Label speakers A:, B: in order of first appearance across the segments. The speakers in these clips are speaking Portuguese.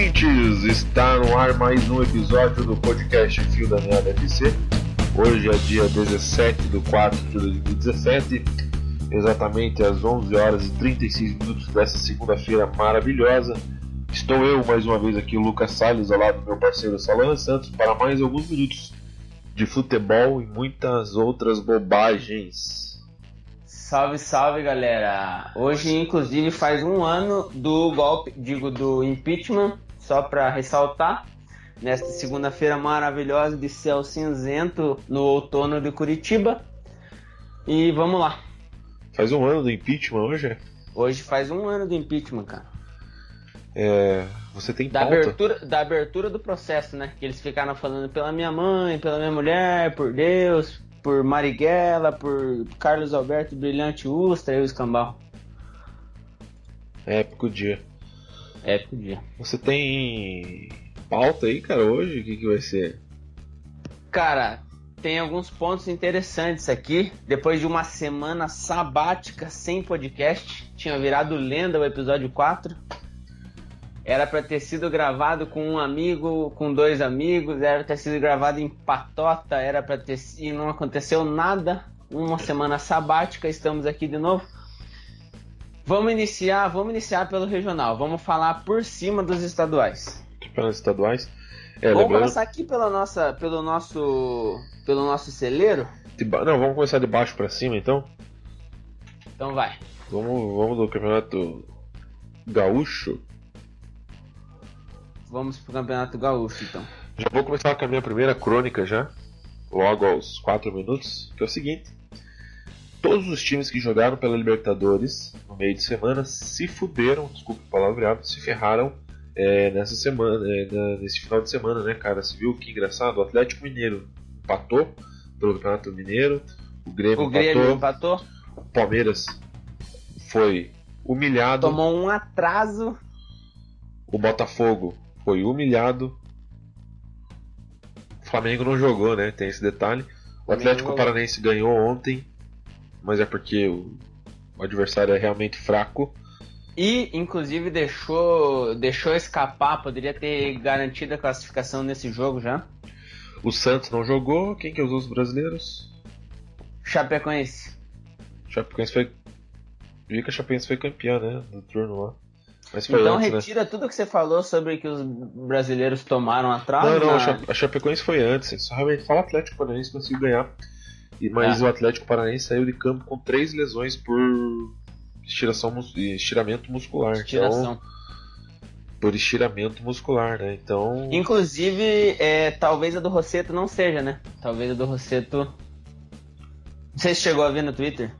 A: ouvintes! Está no ar mais um episódio do podcast Fio da Meada FC. Hoje é dia 17 de 4 de 2017, exatamente às 11 horas e 36 minutos dessa segunda-feira maravilhosa. Estou eu mais uma vez aqui, Lucas Salles, ao lado do meu parceiro Salana Santos, para mais alguns minutos de futebol e muitas outras bobagens.
B: Salve, salve galera! Hoje, inclusive, faz um ano do golpe, digo, do impeachment, só para ressaltar. Nesta segunda-feira maravilhosa de céu cinzento no outono de Curitiba. E vamos lá.
A: Faz um ano do impeachment hoje?
B: Hoje faz um ano do impeachment, cara.
A: É, você tem
B: da
A: pauta?
B: abertura, da abertura do processo, né? Que eles ficaram falando pela minha mãe, pela minha mulher, por Deus, por Marighella, por Carlos Alberto Brilhante Ustra e o Escambau.
A: Épico dia.
B: Épico dia.
A: Você tem pauta aí, cara, hoje? O que, que vai ser?
B: Cara, tem alguns pontos interessantes aqui. Depois de uma semana sabática sem podcast, tinha virado lenda o episódio 4. Era para ter sido gravado com um amigo, com dois amigos, era para ter sido gravado em patota, era para ter e não aconteceu nada. Uma semana sabática, estamos aqui de novo. Vamos iniciar, vamos iniciar pelo regional. Vamos falar por cima dos estaduais.
A: Campeonatos estaduais.
B: É, vamos lembrando... começar aqui pela nossa, pelo nosso, pelo nosso celeiro.
A: Ba... Não, vamos começar de baixo para cima, então.
B: Então vai.
A: Vamos, vamos do campeonato gaúcho.
B: Vamos pro Campeonato Gaúcho, então.
A: Já vou começar com a minha primeira crônica já, logo aos 4 minutos, que é o seguinte. Todos os times que jogaram pela Libertadores no meio de semana se fuderam, desculpa o palavreado, se ferraram é, nessa semana, é, nesse final de semana, né, cara? Você viu que engraçado? O Atlético Mineiro empatou pelo Campeonato Mineiro, o Grêmio,
B: o Grêmio empatou, empatou,
A: o Palmeiras foi humilhado,
B: tomou um atraso,
A: o Botafogo foi humilhado. O Flamengo não jogou, né? Tem esse detalhe. O Atlético Paranaense ganhou ontem, mas é porque o, o adversário é realmente fraco.
B: E, inclusive, deixou, deixou escapar, poderia ter garantido a classificação nesse jogo já.
A: O Santos não jogou, quem que usou os brasileiros?
B: Chapecoense.
A: Chapecoense foi. Vi que a Chapecoense foi campeã, né? Do turno lá
B: então antes, né? retira né? tudo que você falou sobre que os brasileiros tomaram atrás.
A: Não, não, na... a Chapecoense foi antes. Só realmente fala Atlético Paranaense conseguiu ganhar. Mas é. o Atlético Paranaense saiu de campo com três lesões por estiração, estiramento muscular. Então,
B: Estiração. Então,
A: por estiramento muscular, né? Então.
B: Inclusive, é, talvez a do Rosseto não seja, né? Talvez a do Rosseto. Não sei se chegou a ver no Twitter.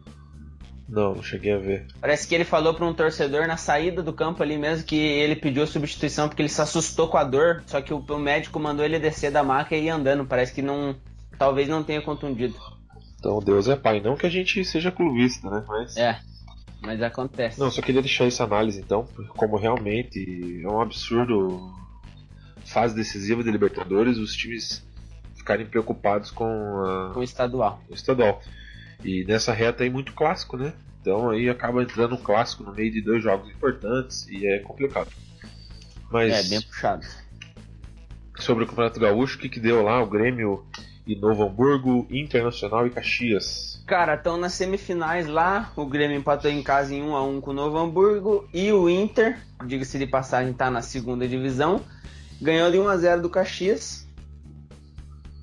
A: Não, não cheguei a ver.
B: Parece que ele falou para um torcedor na saída do campo ali mesmo que ele pediu substituição porque ele se assustou com a dor, só que o, o médico mandou ele descer da maca e ir andando. Parece que não. Talvez não tenha contundido.
A: Então Deus é pai. Não que a gente seja clubista, né? Mas.
B: É. Mas acontece.
A: Não, só queria deixar essa análise então, como realmente é um absurdo fase decisiva de Libertadores, os times ficarem preocupados com a...
B: com o estadual.
A: O estadual. E nessa reta aí muito clássico, né? Então aí acaba entrando um clássico no meio de dois jogos importantes e é complicado. Mas
B: é bem puxado.
A: Sobre o Campeonato Gaúcho, o que, que deu lá? O Grêmio e Novo Hamburgo, Internacional e Caxias.
B: Cara, estão nas semifinais lá. O Grêmio empatou em casa em 1 a 1 com o Novo Hamburgo e o Inter, diga-se de passagem, está na segunda divisão. Ganhou de 1 a 0 do Caxias.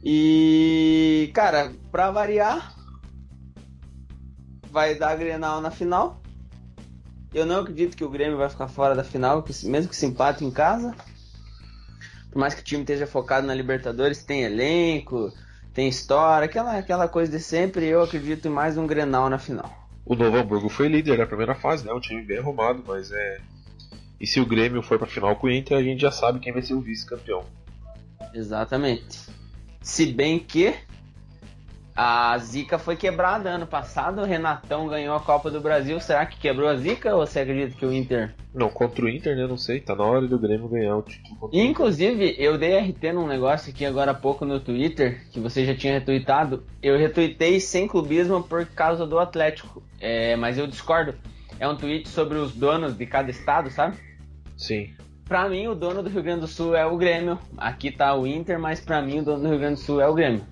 B: E, cara, para variar, vai dar Grenal na final. Eu não acredito que o Grêmio vai ficar fora da final, mesmo que se empate em casa. Por mais que o time esteja focado na Libertadores, tem elenco, tem história, aquela, aquela coisa de sempre. Eu acredito em mais um Grenal na final.
A: O Novo Hamburgo foi líder na primeira fase, né? Um time bem arrumado, mas é. E se o Grêmio for para final com o Inter, a gente já sabe quem vai ser o vice-campeão.
B: Exatamente. Se bem que a zica foi quebrada ano passado, o Renatão ganhou a Copa do Brasil. Será que quebrou a zica ou você acredita que o Inter.
A: Não, contra o Inter, né? Não sei. Tá na hora do Grêmio ganhar o título.
B: Inclusive, eu dei RT num negócio aqui agora há pouco no Twitter, que você já tinha retweetado. Eu retuitei sem clubismo por causa do Atlético. É, mas eu discordo. É um tweet sobre os donos de cada estado, sabe?
A: Sim.
B: Pra mim, o dono do Rio Grande do Sul é o Grêmio. Aqui tá o Inter, mas pra mim, o dono do Rio Grande do Sul é o Grêmio.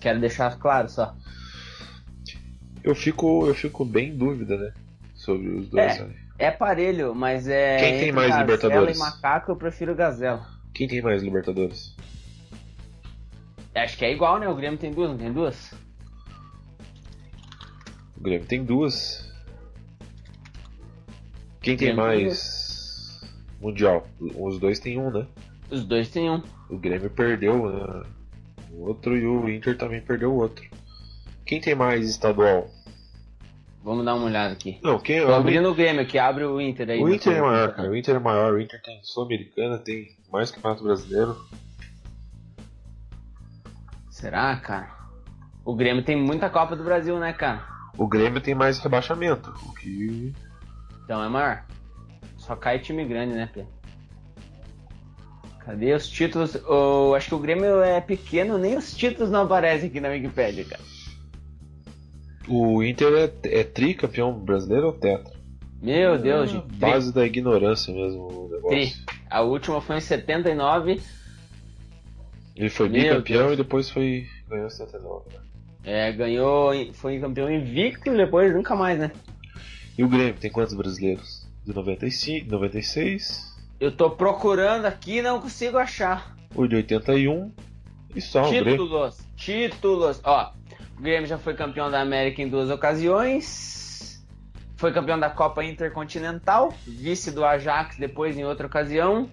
B: Quero deixar claro só.
A: Eu fico, eu fico bem em dúvida, né? Sobre os dois.
B: É, é parelho, mas é.
A: Quem tem mais
B: Gazela
A: Libertadores?
B: e Macaco, eu prefiro Gazela.
A: Quem tem mais Libertadores?
B: Acho que é igual, né? O Grêmio tem duas, não tem duas?
A: O Grêmio tem duas. Quem tem
B: Grêmio tem
A: mais Mundial? Os dois tem um, né?
B: Os dois tem um.
A: O Grêmio perdeu né? O outro e o Inter também perdeu o outro. Quem tem mais estadual?
B: Vamos dar uma olhada aqui.
A: Não, quem
B: Tô abrindo o Grêmio aqui, abre o Inter aí.
A: O Inter é maior, cara. O Inter é maior. O Inter tem Sul-Americana, tem mais Campeonato Brasileiro.
B: Será, cara? O Grêmio tem muita Copa do Brasil, né, cara?
A: O Grêmio tem mais rebaixamento. O que.
B: Então é maior. Só cai time grande, né, Pedro? Cadê os títulos? Eu acho que o Grêmio é pequeno, nem os títulos não aparecem aqui na Wikipedia, cara.
A: O Inter é, é tricampeão brasileiro ou tetra?
B: Meu Deus, gente. Tri.
A: Base da ignorância mesmo o negócio.
B: Tri. A última foi em 79.
A: Ele foi
B: Meu
A: bicampeão
B: Deus.
A: e depois foi. ganhou 79. né?
B: É, ganhou, foi campeão invicto e depois nunca mais, né?
A: E o Grêmio tem quantos brasileiros? De 95, 96,
B: Eu tô procurando aqui e não consigo achar.
A: o de 81 e só.
B: Títulos, títulos. Ó, o Grêmio já foi campeão da América em duas ocasiões. Foi campeão da Copa Intercontinental, vice do Ajax depois em outra ocasião.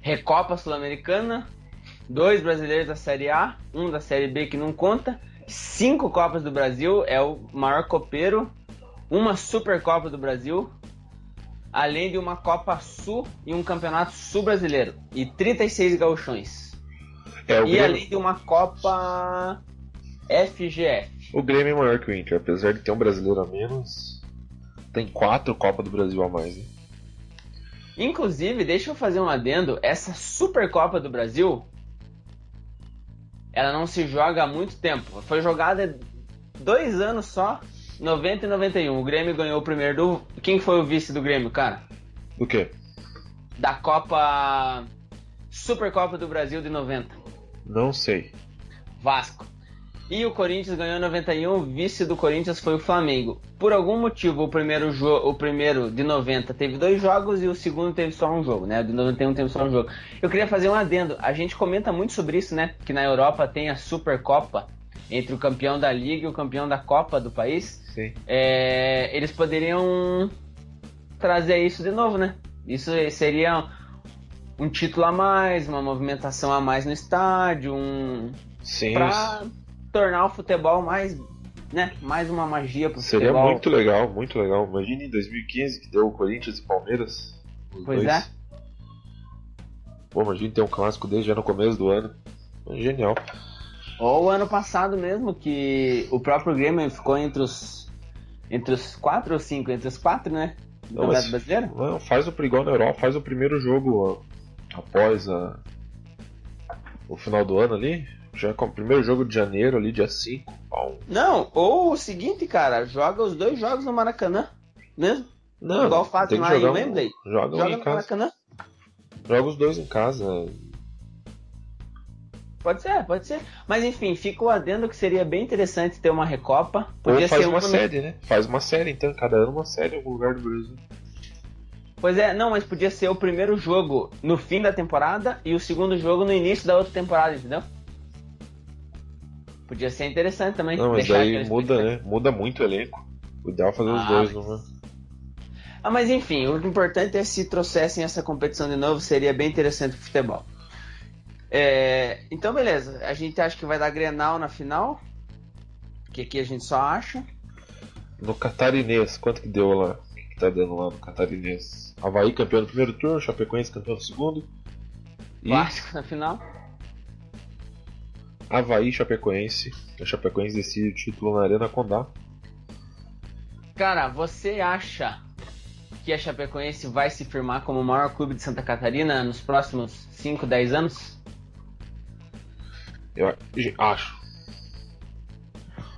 B: Recopa Sul-Americana, dois brasileiros da Série A, um da Série B que não conta, cinco Copas do Brasil, é o maior copeiro, uma Supercopa do Brasil, além de uma Copa Sul e um Campeonato Sul Brasileiro, e 36 gauchões.
A: É,
B: E
A: Grêmio,
B: além de uma Copa FGF.
A: o Grêmio é maior que o Inter, apesar de ter um brasileiro a menos. Tem quatro Copa do Brasil a mais, né?
B: Inclusive, deixa eu fazer um adendo, essa Supercopa do Brasil, ela não se joga há muito tempo. Foi jogada dois anos só, 90 e 91. O Grêmio ganhou o primeiro do... Quem foi o vice do Grêmio, cara?
A: Do quê?
B: Da Copa... Supercopa do Brasil de 90.
A: Não sei.
B: Vasco. E o Corinthians ganhou em 91, o vice do Corinthians foi o Flamengo. Por algum motivo, o primeiro, jo o primeiro de 90 teve dois jogos e o segundo teve só um jogo, né? O de 91 teve só um jogo. Eu queria fazer um adendo. A gente comenta muito sobre isso, né? Que na Europa tem a Supercopa entre o campeão da Liga e o campeão da Copa do país. É, eles poderiam trazer isso de novo, né? Isso seria um título a mais, uma movimentação a mais no estádio, um,
A: Sim.
B: pra tornar o futebol mais, né, mais uma magia pro
A: Seria
B: futebol.
A: muito legal, muito legal. Imagine em 2015 que deu o Corinthians e Palmeiras.
B: Pois
A: dois.
B: é.
A: Pô, imagine ter um clássico desde já no começo do ano. Genial.
B: Ou o ano passado mesmo, que o próprio Grêmio ficou entre os entre os quatro ou cinco, entre os quatro, né? Do
A: Não, mas-
B: Brasileiro.
A: Não, faz o igual na Europa, faz o primeiro jogo ó, após a- o final do ano ali. Já com o primeiro jogo de janeiro ali, dia 5. Bom.
B: Não, ou o seguinte, cara, joga os dois jogos no Maracanã, mesmo.
A: Não,
B: Igual fazem lá em
A: um-
B: Wembley.
A: Joga,
B: no
A: casa.
B: Maracanã.
A: Joga os dois em casa.
B: Pode ser, pode ser. Mas enfim, fica o adendo que seria bem interessante ter uma Recopa. Podia
A: Ou faz
B: ser
A: uma série, né? Faz uma série, então, cada ano uma série em algum lugar do Brasil.
B: Pois é, não, mas podia ser o primeiro jogo no fim da temporada e o segundo jogo no início da outra temporada, entendeu? Podia ser interessante também.
A: Não, mas
B: aqueles
A: muda, né? Muda muito o elenco. O ideal é fazer os
B: Ah,
A: dois
B: mas-
A: numa.
B: Ah, mas enfim, o importante é se trouxessem essa competição de novo, seria bem interessante pro futebol. É, então, beleza. A gente acha que vai dar Grenal na final. Que aqui a gente só acha.
A: No Catarinês, quanto que deu lá? O que, tá dando lá no Catarinês? Havaí campeão do primeiro turno, Chapecoense campeão do segundo. E
B: Clássico na final.
A: Havaí Chapecoense. A Chapecoense decide o título na Arena Condá.
B: Cara, você acha que a Chapecoense vai se firmar como o maior clube de Santa Catarina nos próximos 5, 10 anos?
A: Eu acho.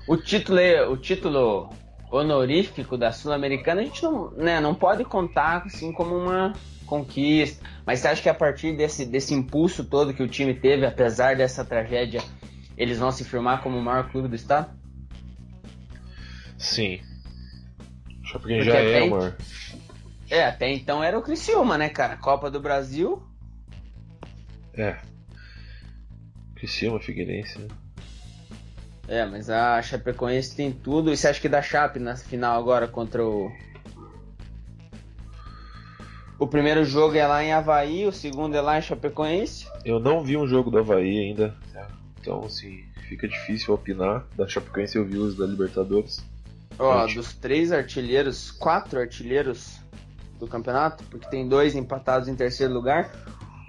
B: O título, é- o título honorífico da Sul-Americana a gente não, né, não pode contar assim como uma conquista. Mas você acha que a partir desse, desse impulso todo que o time teve, apesar dessa tragédia, eles vão se firmar como o maior clube do estado?
A: Sim. Chapecoense já é o maior.
B: É, até então era o Criciúma, né, cara? Copa do Brasil.
A: É. Criciúma, Figueirense, né?
B: É, mas a Chapecoense tem tudo. E você acha que dá Chape na final agora contra o. O primeiro jogo é lá em Havaí, o segundo é lá em Chapecoense?
A: Eu não vi um jogo do Havaí ainda. Então, assim, fica difícil opinar. Da Chapecoense eu vi os da Libertadores.
B: Ó, dos três artilheiros, quatro artilheiros do campeonato, porque tem dois empatados em terceiro lugar.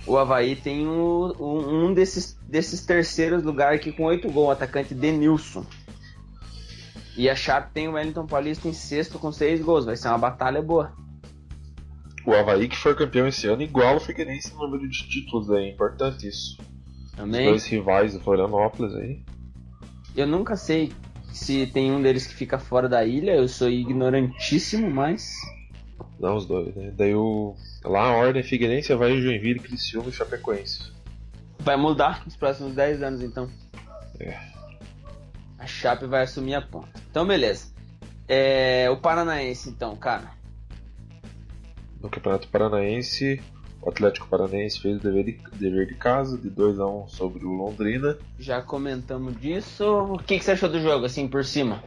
B: O Havaí tem um, um desses, desses terceiros lugares aqui com oito gols, o atacante Denilson. E a Chape tem o Wellington Paulista em sexto com seis gols. Vai ser uma batalha boa.
A: O Havaí que foi campeão esse ano, igual o Figueirense no número de títulos, é importante isso.
B: Também.
A: Os dois rivais do Florianópolis aí.
B: Eu nunca sei se tem um deles que fica fora da ilha, eu sou ignorantíssimo, mas.
A: Não, os dois, né? Daí o. Lá a ordem Figueirense vai Joinville, Criciúma e Chapecoense.
B: Vai mudar nos próximos 10 anos então.
A: É.
B: A Chape vai assumir a ponta. Então beleza. É, o Paranaense então, cara.
A: No Campeonato Paranaense, o Atlético Paranaense fez o dever de, dever de casa, de 2 a 1 um sobre o Londrina.
B: Já comentamos disso. O que, que você achou do jogo, assim, por cima?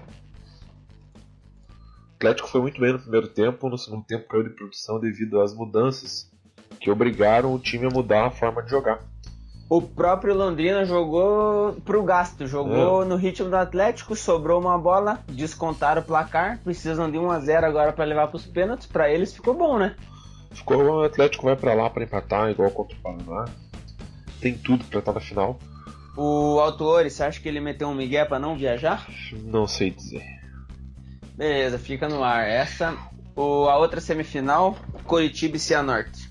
A: O Atlético foi muito bem no primeiro tempo, no segundo tempo caiu de produção devido às mudanças que obrigaram o time a mudar a forma de jogar.
B: O próprio Londrina jogou pro gasto, jogou é. no ritmo do Atlético, sobrou uma bola, descontaram o placar, precisam de 1 a 0 agora para levar para os pênaltis, para eles ficou bom, né?
A: Ficou o Atlético vai para lá para empatar igual contra o Paraná. Tem tudo para estar na final.
B: O Autuori, você acha que ele meteu um migué para não viajar?
A: Não sei dizer.
B: Beleza, fica no ar. Essa, o, a outra semifinal, Coritiba e Cianorte.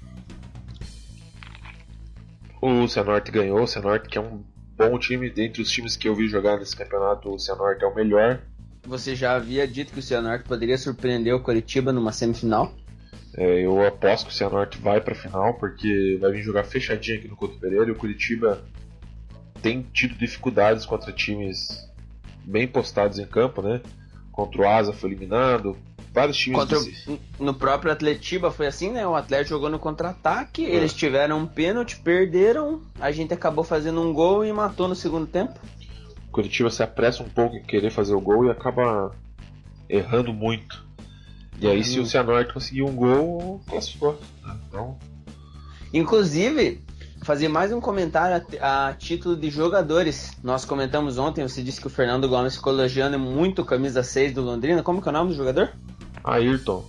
A: O Cianorte ganhou, o Cianorte que é um bom time, dentre os times que eu vi jogar nesse campeonato, o Cianorte é o melhor.
B: Você já havia dito que o Cianorte poderia surpreender o Coritiba numa semifinal?
A: É, eu aposto que o Cianorte vai para a final, porque vai vir jogar fechadinho aqui no Couto Pereira e o Curitiba tem tido dificuldades contra times bem postados em campo, né? Contra o Asa foi eliminado, vários times
B: contra, desse... No próprio Atletiba foi assim, né? O Atlético jogou no contra-ataque, é. eles tiveram um pênalti, perderam, a gente acabou fazendo um gol e matou no segundo tempo.
A: O Curitiba se apressa um pouco em querer fazer o gol e acaba errando muito. E aí, se o Cianorte conseguir um gol, classificou. Então...
B: Inclusive, fazer mais um comentário a, a, título de jogadores. Nós comentamos ontem, você disse que o Fernando Gomes ficou elogiando muito camisa 6 do Londrina. Como que é o nome do jogador?
A: Ayrton.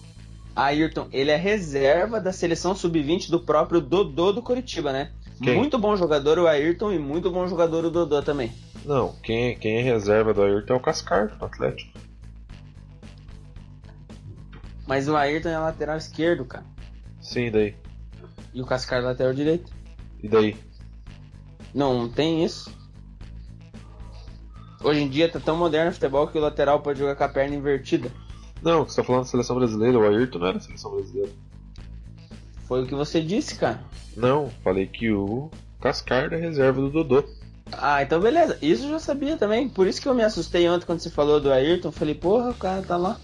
B: Ayrton, ele é reserva da seleção sub-20 do próprio Dodô do Curitiba, né? Quem? Muito bom jogador o Ayrton e muito bom jogador o Dodô também.
A: Não, quem, quem é reserva do Ayrton é o Cascar do Atlético.
B: Mas o Ayrton é lateral esquerdo, cara.
A: Sim, daí.
B: E o Cascar é lateral direito.
A: E daí?
B: Não, não tem isso. Hoje em dia tá tão moderno o futebol que o lateral pode jogar com a perna invertida.
A: Não, você tá falando da seleção brasileira, o Ayrton não era seleção brasileira.
B: Foi o que você disse, cara.
A: Não, falei que o Cascar é reserva do Dodô.
B: Ah, então beleza. Isso eu já sabia também. Por isso que eu me assustei ontem quando você falou do Ayrton. Falei, porra, o cara tá lá.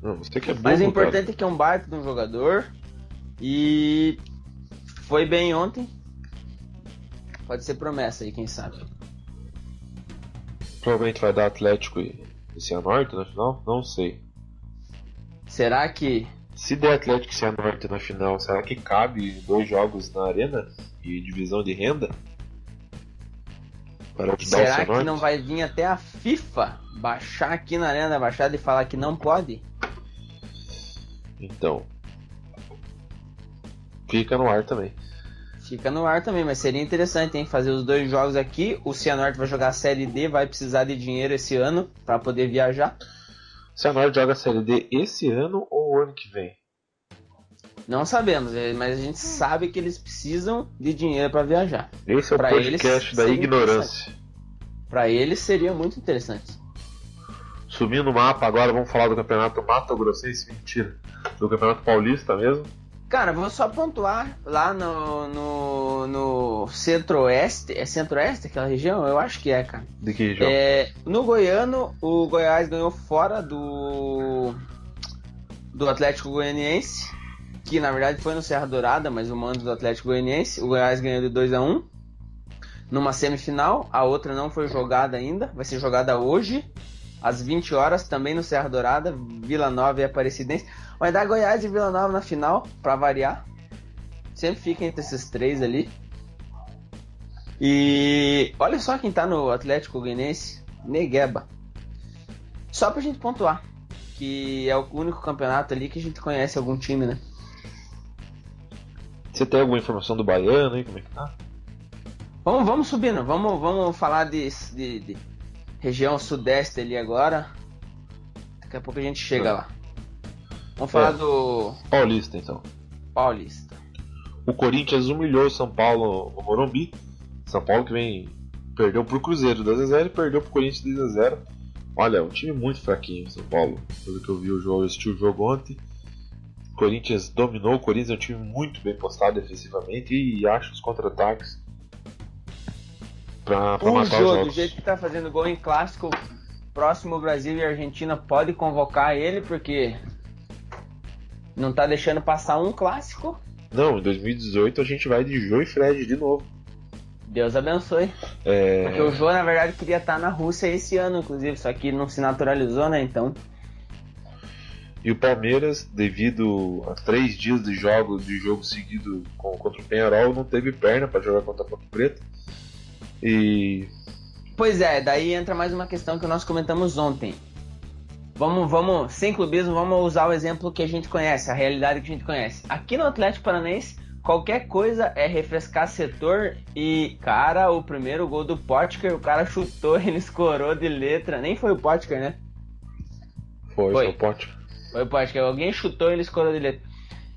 A: Não, você que é burro,
B: Mas o importante cara. é que é um baita de um jogador. E foi bem ontem. Pode ser promessa aí, quem sabe.
A: Provavelmente vai dar Atlético e, Cianorte na final? Não sei.
B: Será que.
A: Se der Atlético e Cianorte na final, será que cabe dois jogos na arena e divisão de renda?
B: Para será que não vai vir até a FIFA baixar aqui na Arena da Baixada e falar que não pode?
A: Então. Fica no ar também.
B: Fica no ar também, mas seria interessante, hein? Fazer os dois jogos aqui. O Cianorte vai jogar a Série D, vai precisar de dinheiro esse ano para poder viajar.
A: O Cianorte joga a Série D esse ano ou o ano que vem?
B: Não sabemos, é, mas a gente sabe que eles precisam de dinheiro para viajar.
A: Esse é o pra podcast da ignorância.
B: Para eles seria muito interessante.
A: Subindo o mapa agora, vamos falar do campeonato Mato Grossense, mentira. Do campeonato paulista mesmo.
B: Cara, vou só pontuar lá no, no, no centro-oeste. É centro-oeste aquela região? Eu acho que é, cara.
A: De que região?
B: É, no Goiano, o Goiás ganhou fora do, do Atlético Goianiense, que na verdade foi no Serra Dourada, mas o mando do Atlético Goianiense. O Goiás ganhou de 2 a 1 numa semifinal. A outra não foi jogada ainda, vai ser jogada hoje, às 20 horas, também no Serra Dourada, Vila Nova e Aparecidense. Vai dar Goiás e Vila Nova na final, para variar. Sempre fica entre esses três ali. E olha só quem tá no Atlético Goianiense, Negueba. Só pra gente pontuar, que é o único campeonato ali que a gente conhece algum time, né?
A: Você tem alguma informação do Baiano aí? Como é que tá?
B: Vamos, vamos subindo, vamos, vamos falar de, de, de região sudeste ali agora. Daqui a pouco a gente chega
A: É.
B: lá. Vamos falar
A: É.
B: do
A: Paulista, então.
B: Paulista.
A: O Corinthians humilhou o São Paulo no Morumbi. São Paulo que vem perdeu pro Cruzeiro 2x0 e perdeu pro Corinthians 2x0. Olha, um time muito fraquinho, São Paulo. Pelo que eu vi o jogo, eu assisti o jogo ontem. O Corinthians dominou, o Corinthians é um time muito bem postado defensivamente e acha os contra-ataques pra, pra
B: O
A: matar
B: jogo, do jeito que tá fazendo gol em clássico, próximo Brasil e Argentina pode convocar ele, porque não tá deixando passar um clássico.
A: Não, em 2018 a gente vai de Jô e Fred de novo.
B: Deus abençoe.
A: É,
B: Porque o Jô, na verdade, queria estar na Rússia esse ano, inclusive, só que não se naturalizou, né? Então.
A: E o Palmeiras, devido a três dias de jogo, de jogo seguido com- contra o Penharol, não teve perna para jogar contra a Ponte Preta. E
B: Pois é, daí entra mais uma questão que nós comentamos ontem. Vamos, vamos, sem clubismo, vamos usar o exemplo que a gente conhece, a realidade que a gente conhece. Aqui no Atlético Paranaense, qualquer coisa é refrescar setor e, cara, o primeiro gol do Potker, o cara chutou, ele escorou de letra, nem foi o Potker, né?
A: foi,
B: Foi.
A: o Pote.
B: Foi o Potker, alguém chutou, ele escorou de letra.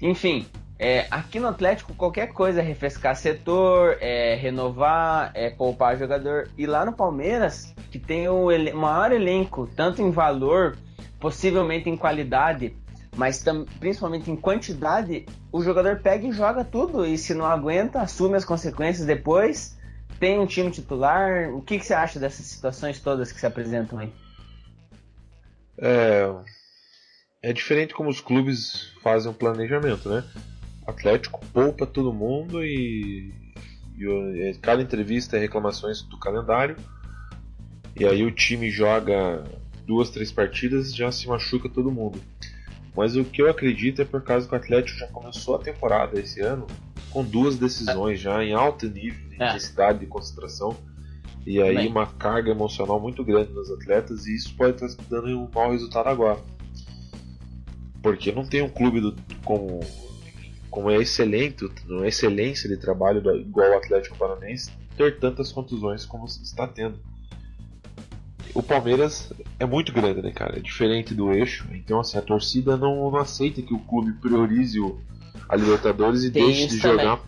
B: Enfim, é, aqui no Atlético qualquer coisa é refrescar setor, é renovar, é poupar jogador. E lá no Palmeiras, que tem o ele- maior elenco, tanto em valor, possivelmente em qualidade, mas principalmente em quantidade, o jogador pega e joga tudo. E se não aguenta, assume as consequências depois. Tem um time titular. O que, que você acha dessas situações todas que se apresentam aí?
A: É, é diferente como os clubes fazem o planejamento, né? Atlético poupa todo mundo e, o- e cada entrevista é reclamações do calendário. E aí o time joga duas, três partidas já se machuca todo mundo. Mas o que eu acredito é por causa que o Atlético já começou a temporada esse ano com duas decisões já em alto nível de
B: É.
A: intensidade de concentração. E aí uma carga emocional muito grande nos atletas e isso pode estar dando um mau resultado agora. Porque não tem um clube do, como, como é excelente, uma excelência de trabalho igual o Atlético Paranaense ter tantas contusões como está tendo. O Palmeiras é muito grande, né, cara? É diferente do eixo. Então, assim, a torcida não, não aceita que o clube priorize o, a Libertadores e
B: Tem
A: deixe de
B: também.
A: jogar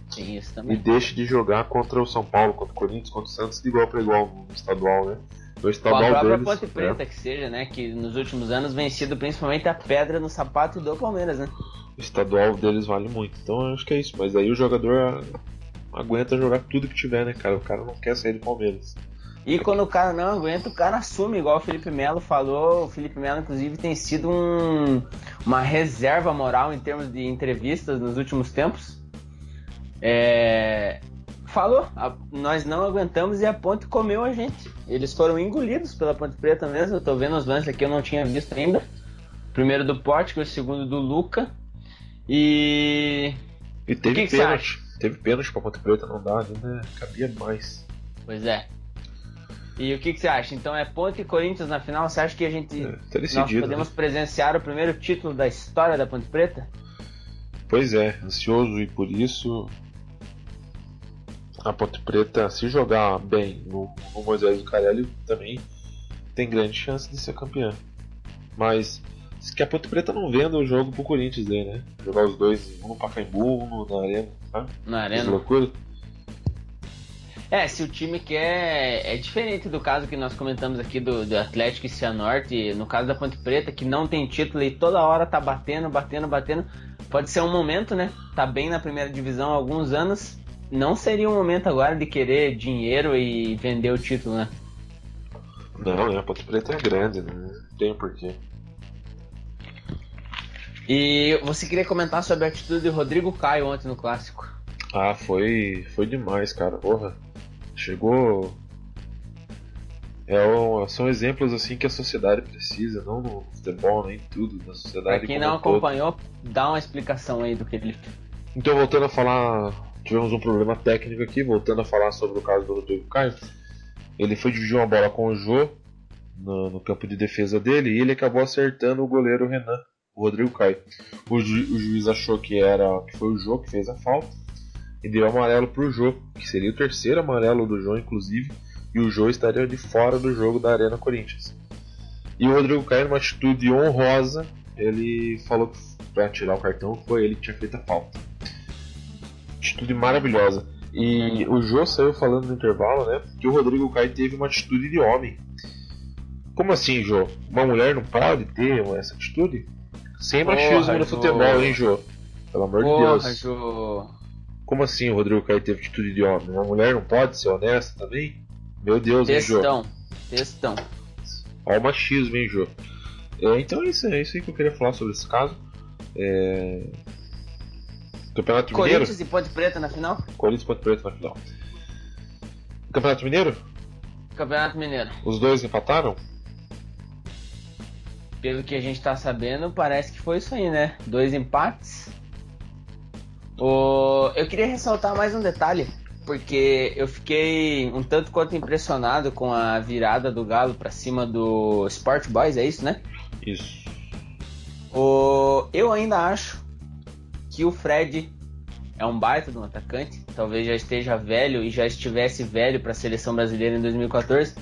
A: e deixe de jogar contra o São Paulo, contra o Corinthians, contra o Santos de igual para igual no estadual, né? No
B: Com a
A: estadual
B: própria
A: deles,
B: Ponte
A: né?
B: Preta que seja, né? Que nos últimos anos vem sido principalmente a pedra no sapato do Palmeiras, né?
A: o estadual deles vale muito. Então eu acho que é isso. Mas aí o jogador aguenta jogar tudo que tiver, né, cara? O cara não quer sair do Palmeiras.
B: E quando o cara não aguenta, o cara assume, igual o Felipe Melo falou. O Felipe Melo, inclusive, tem sido um- uma reserva moral em termos de entrevistas nos últimos tempos. É, Falou, a- nós não aguentamos e a Ponte comeu a gente. Eles foram engolidos pela Ponte Preta mesmo. Eu tô vendo os lances aqui, eu não tinha visto ainda. Primeiro do Portico, o segundo do Luca. E.
A: E teve
B: que que
A: pênalti. Teve pênalti pra Ponte Preta, não dá, ainda cabia mais.
B: Pois é. E o que, que você acha? Então é Ponte e Corinthians na final? Você acha que a gente.
A: É, tá
B: Nós
A: decidido.
B: podemos
A: né?
B: presenciar o primeiro título da história da Ponte Preta?
A: Pois é, ansioso e por isso a Ponte Preta, se jogar bem no, no Moisés do Carelli, também tem grande chance de ser campeã. Mas que a Ponte Preta não venda o jogo pro Corinthians aí, né? Jogar os dois, um no Pacaembu, um na Arena, sabe?
B: Na
A: Que
B: Arena?
A: loucura.
B: É, se o time quer. É diferente do caso que nós comentamos aqui do, do Atlético e Cianorte, no caso da Ponte Preta, que não tem título e toda hora tá batendo, batendo, batendo. pode ser um momento, né? Tá bem na primeira divisão há alguns anos. Não seria um momento agora de querer dinheiro e vender o título, né?
A: Não, né? Ponte Preta é grande, né? Não tem porquê.
B: E você queria comentar sobre a atitude de Rodrigo Caio ontem no clássico?
A: Ah, foi, foi demais, cara. Porra, chegou. É um, são exemplos assim que a sociedade precisa, não no futebol, nem tudo, na sociedade.
B: Pra quem não acompanhou, todo. dá uma explicação aí do que ele.
A: Então, voltando a falar, tivemos um problema técnico aqui, voltando a falar sobre o caso do Rodrigo Caio. Ele foi dividir uma bola com o Jô no, no campo de defesa dele e ele acabou acertando o goleiro Renan o Rodrigo Caio. O, ju, o, juiz achou que era que foi o Jô que fez a falta e deu amarelo pro Jô, que seria o terceiro amarelo do Jô, inclusive, e o Jô estaria de fora do jogo da Arena Corinthians. E o Rodrigo Caio, numa atitude honrosa, ele falou que para tirar o cartão foi ele que tinha feito a falta. Atitude maravilhosa. E o Jô saiu falando no intervalo, né, que o Rodrigo Caio teve uma atitude de homem. Como assim, Jô? Uma mulher não pode ter essa atitude? Sem machismo no futebol, hein, Jô? Pelo amor Porra, de Deus. Jô. Como assim o Rodrigo Caio teve atitude de homem? Uma mulher não pode ser honesta também? Meu Deus,
B: Textão. hein, Jô? Textão.
A: Olha o machismo, hein, Jô? É, então é isso, é isso aí que eu queria falar sobre esse caso. É...
B: Campeonato Corinthians Mineiro. Corinthians e Ponte Preta na final?
A: Corinthians e Ponte Preta na final. Campeonato Mineiro?
B: Campeonato Mineiro.
A: Os dois empataram?
B: pelo que a gente tá sabendo, parece que foi isso aí, né? Dois empates. O... Eu queria ressaltar mais um detalhe, porque eu fiquei um tanto quanto impressionado com a virada do Galo para cima do Sport Boys, é isso, né?
A: Isso.
B: O... Eu ainda acho que o Fred é um baita de um atacante, talvez já esteja velho e já estivesse velho para a seleção brasileira em 2014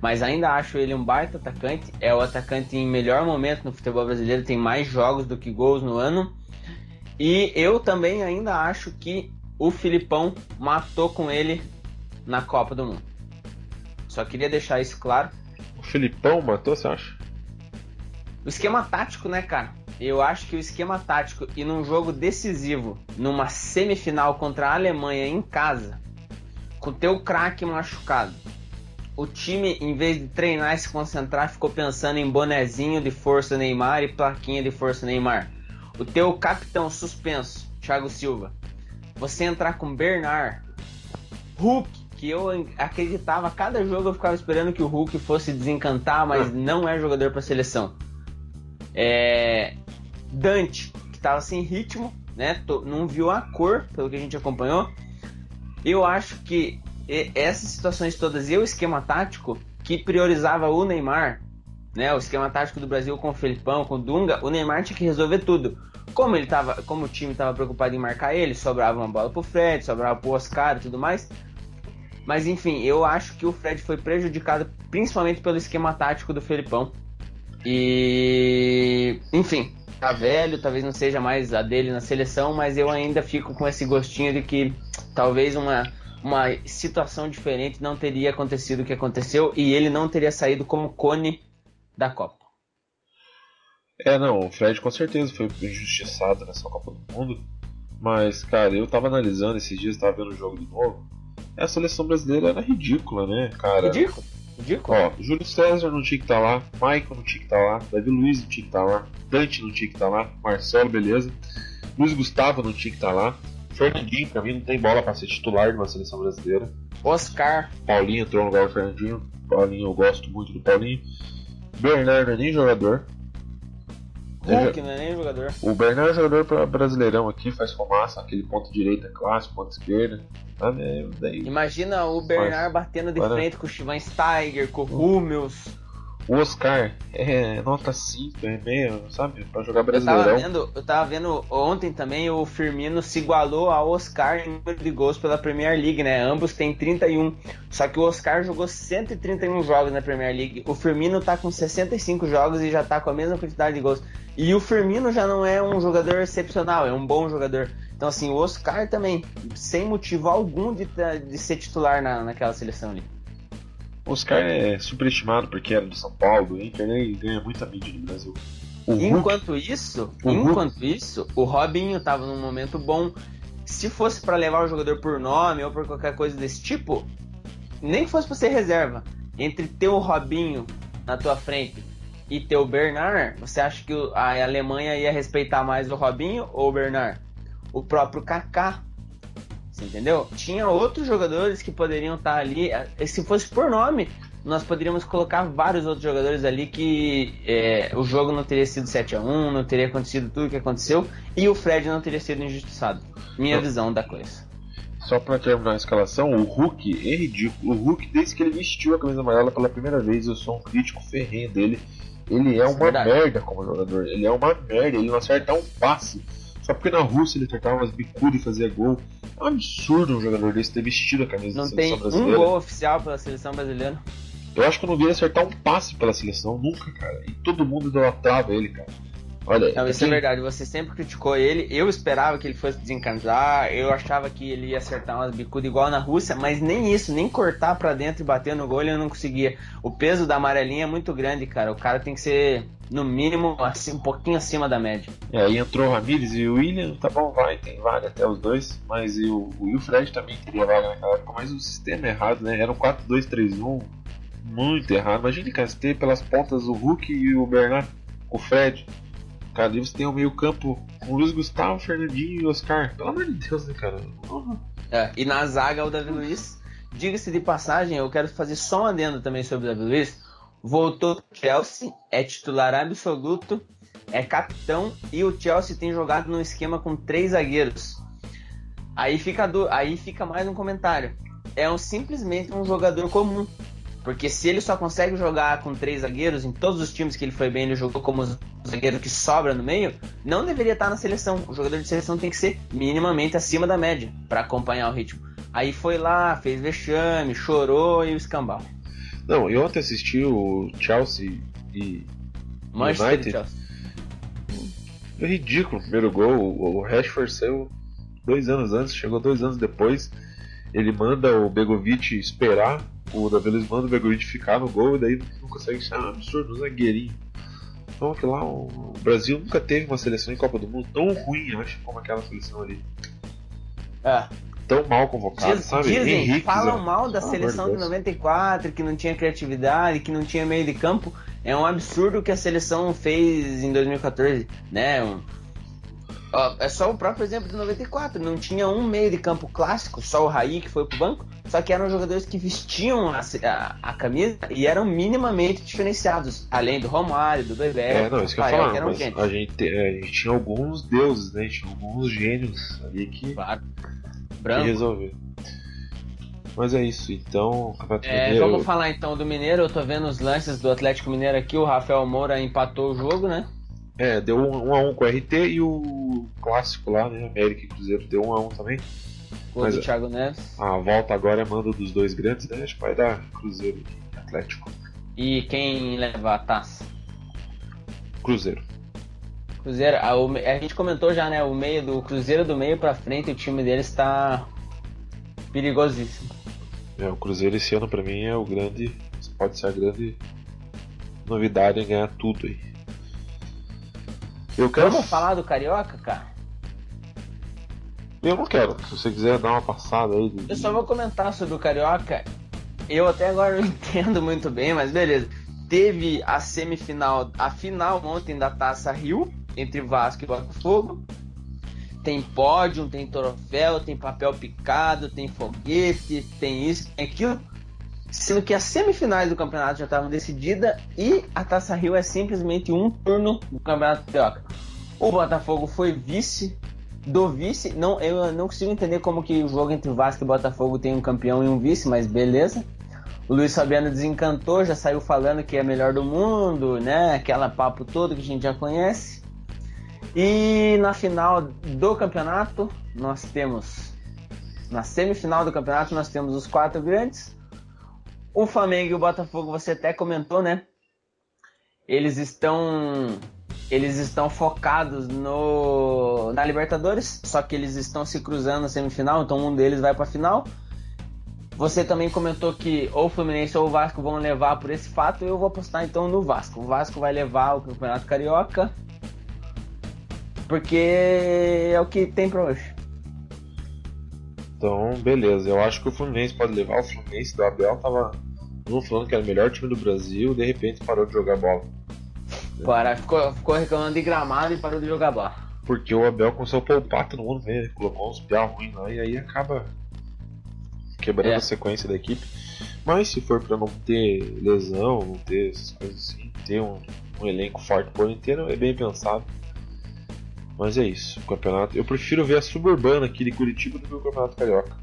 B: mas ainda acho ele um baita atacante. É o atacante em melhor momento no futebol brasileiro, tem mais jogos do que gols no ano. E eu também ainda acho que o Filipão matou com ele na Copa do Mundo. Só queria deixar isso claro.
A: O Filipão matou, você acha?
B: O esquema tático, né, cara? Eu acho que o esquema tático e num jogo decisivo, numa semifinal contra a Alemanha em casa, com teu craque machucado, o time, em vez de treinar e se concentrar, ficou pensando em bonezinho de força Neymar e plaquinha de força Neymar. O teu capitão suspenso, Thiago Silva. Você entrar com Bernard, Hulk, que eu acreditava, cada jogo eu ficava esperando que o Hulk fosse desencantar, mas hum. não é jogador para seleção. É... Dante, que estava sem ritmo, né? Não viu a cor, pelo que a gente acompanhou. Eu acho que essas situações todas e o esquema tático que priorizava o Neymar, né, o esquema tático do Brasil com o Felipão, com o Dunga, o Neymar tinha que resolver tudo. Como ele tava, como o time estava preocupado em marcar ele, sobrava uma bola pro Fred, sobrava pro Oscar e tudo mais. Mas enfim, eu acho que o Fred foi prejudicado principalmente pelo esquema tático do Felipão. E enfim, tá velho, talvez não seja mais a dele na seleção, mas eu ainda fico com esse gostinho de que talvez uma uma situação diferente, não teria acontecido o que aconteceu e ele não teria saído como cone da Copa.
A: É, não, o Fred com certeza foi injustiçado nessa Copa do Mundo. Mas, cara, eu tava analisando esses dias, tava vendo o jogo de novo. A seleção brasileira era ridícula, né, cara?
B: Ridículo. Ridículo.
A: Ó, Júlio César não tinha que estar tá lá, Maicon não tinha que estar tá lá, Davi Luiz não tinha que estar tá lá, Dante não tinha que estar tá lá, Marcelo, beleza. Luiz Gustavo não tinha que estar tá lá. Fernandinho, pra mim, não tem bola pra ser titular de uma seleção brasileira.
B: Oscar.
A: Paulinho entrou no lugar do Fernandinho. Paulinho, eu gosto muito do Paulinho. Bernardo é nem jogador.
B: Hulk não é nem jogador.
A: O Bernardo é jogador pra brasileirão aqui, faz fumaça, aquele ponto direita clássico, ponto esquerda. Ah,
B: daí... Imagina o Bernard batendo de Para... frente com o Schweinsteiger, com o Hummels.
A: O Oscar é nota 5, é meio, sabe? Pra jogar brasileirão.
B: Eu tava, vendo, eu tava vendo ontem também o Firmino se igualou ao Oscar em número de gols pela Premier League, né? Ambos têm 31. Só que o Oscar jogou 131 jogos na Premier League. O Firmino tá com 65 jogos e já tá com a mesma quantidade de gols. E o Firmino já não é um jogador excepcional, é um bom jogador. Então, assim, o Oscar também, sem motivo algum de, de ser titular na, naquela seleção ali.
A: Oscar é superestimado porque era do São Paulo, do Inter, né, e ganha muita mídia no Brasil.
B: Enquanto isso, o enquanto Hulk. isso, o Robinho tava num momento bom. Se fosse para levar o jogador por nome ou por qualquer coisa desse tipo, nem que fosse pra ser reserva, entre ter o Robinho na tua frente e ter o Bernard, você acha que a Alemanha ia respeitar mais o Robinho ou o Bernard? O próprio Kaká entendeu? Tinha outros jogadores que poderiam estar ali. Se fosse por nome, nós poderíamos colocar vários outros jogadores ali que é, o jogo não teria sido 7 a 1 não teria acontecido tudo o que aconteceu e o Fred não teria sido injustiçado. Minha visão da coisa.
A: Só para terminar a escalação, o Hulk é ridículo. O Hulk, desde que ele vestiu a camisa amarela pela primeira vez, eu sou um crítico ferrenho dele. Ele é uma é merda como jogador. Ele é uma merda. Ele não acerta um passe. Só porque na Rússia ele acertava umas bicudas e fazia gol. É um absurdo um jogador desse ter vestido a camisa
B: não
A: da seleção
B: brasileira. Não tem um gol oficial pela seleção brasileira.
A: Eu acho que eu não vi ele acertar um passe pela seleção nunca, cara. E todo mundo idolatrava ele, cara. Olha,
B: não, isso é verdade. Você sempre criticou ele. Eu esperava que ele fosse desencantar. Eu achava que ele ia acertar umas bicudas igual na Rússia, mas nem isso, nem cortar para dentro e bater no gol ele não conseguia. O peso da amarelinha é muito grande, cara. O cara tem que ser, no mínimo, assim, um pouquinho acima da média.
A: É, aí entrou o Ramires e o William. Tá bom, vai, tem vaga até os dois. Mas e o, o Fred também teria vaga naquela época. Mas o sistema é errado, né? Era um 4-2-3-1. Muito errado. Você ter pelas pontas o Hulk e o Bernard, o Fred. Cara, ali você tem o meio campo com Luiz Gustavo, Fernandinho e Oscar. Pelo amor de Deus, né, cara? Uhum.
B: É, e na zaga o Davi Luiz. Diga-se de passagem, eu quero fazer só um adendo também sobre o Davi Luiz. Voltou pro Chelsea, é titular absoluto, é capitão e o Chelsea tem jogado num esquema com três zagueiros. Aí fica, do, aí fica mais um comentário. É um, simplesmente um jogador comum. Porque se ele só consegue jogar com três zagueiros, em todos os times que ele foi bem, ele jogou como zagueiro que sobra no meio, não deveria estar na seleção. O jogador de seleção tem que ser minimamente acima da média para acompanhar o ritmo. Aí foi lá, fez vexame, chorou e o escambau.
A: Não, e ontem assisti o Chelsea e
B: Manchester United. Chelsea.
A: É ridículo o primeiro gol. O Rashford saiu dois anos antes, chegou dois anos depois. Ele manda o Begovic esperar o Davi Luiz manda o Begovic ficar no gol e daí não consegue ser um absurdo, um zagueirinho. Então que lá o Brasil nunca teve uma seleção em Copa do Mundo tão ruim, acho, como aquela seleção ali.
B: É.
A: Tão mal convocada, Diz, sabe?
B: Dizem, Henrique, falam mal da seleção de 94, que não tinha criatividade, que não tinha meio de campo. É um absurdo que a seleção fez em 2014, né? Um, é só o próprio exemplo de 94. Não tinha um meio de campo clássico, só o Raí que foi pro banco. Só que eram jogadores que vestiam a, a, a camisa e eram minimamente diferenciados. Além do Romário, do Bebê.
A: É, não, isso que eu falar. Mas a, gente, a gente tinha alguns deuses, né? Tinha alguns gênios ali que,
B: claro.
A: Branco. que resolver. Mas é isso, então.
B: É, Mineiro... Vamos falar então do Mineiro. Eu tô vendo os lances do Atlético Mineiro aqui. O Rafael Moura empatou o jogo, né?
A: É, deu um, um a um com o RT e o clássico lá, né? América e Cruzeiro deu um a um também.
B: Gol Mas, do Thiago Neves.
A: A volta agora é mando dos dois grandes, né? Acho que vai dar Cruzeiro e Atlético.
B: E quem leva a taça?
A: Cruzeiro.
B: Cruzeiro, a, a, gente comentou já, né? O meio do Cruzeiro do meio pra frente, o time deles está perigosíssimo.
A: É, o Cruzeiro esse ano pra mim é o grande. Pode ser a grande novidade em ganhar tudo aí.
B: Eu quero... Vamos falar do Carioca, cara?
A: Eu não quero. Se você quiser dar uma passada aí. De...
B: Eu só vou comentar sobre o Carioca. Eu até agora não entendo muito bem, mas beleza. Teve a semifinal, a final ontem da Taça Rio, entre Vasco e Botafogo. Tem pódio, tem troféu, tem papel picado, tem foguete, tem isso, tem aquilo sendo que as semifinais do campeonato já estavam decididas e a Taça Rio é simplesmente um turno do Campeonato Carioca. O Botafogo foi vice do vice, não, eu não consigo entender como que o jogo entre Vasco e Botafogo tem um campeão e um vice, mas beleza. O Luiz Fabiano desencantou, já saiu falando que é melhor do mundo, né? Aquela papo todo que a gente já conhece. E na final do campeonato, nós temos na semifinal do campeonato nós temos os quatro grandes. O Flamengo e o Botafogo, você até comentou, né? Eles estão eles estão focados no na Libertadores, só que eles estão se cruzando na semifinal, então um deles vai para a final. Você também comentou que ou o Fluminense ou o Vasco vão levar por esse fato. Eu vou apostar então no Vasco. O Vasco vai levar o Campeonato Carioca. Porque é o que tem pra hoje.
A: Então, beleza. Eu acho que o Fluminense pode levar. O Fluminense do Abel tava falando que era o melhor time do Brasil, de repente parou de jogar bola.
B: Para, ficou, ficou reclamando de gramado e parou de jogar bola.
A: Porque o Abel começou a poupar todo mundo, né? colocou uns piá ruins lá e aí acaba quebrando é. a sequência da equipe. Mas se for para não ter lesão, não ter essas coisas assim, ter um, um elenco forte por inteiro, é bem pensado. Mas é isso, o campeonato. Eu prefiro ver a suburbana aqui de Curitiba do que o campeonato carioca.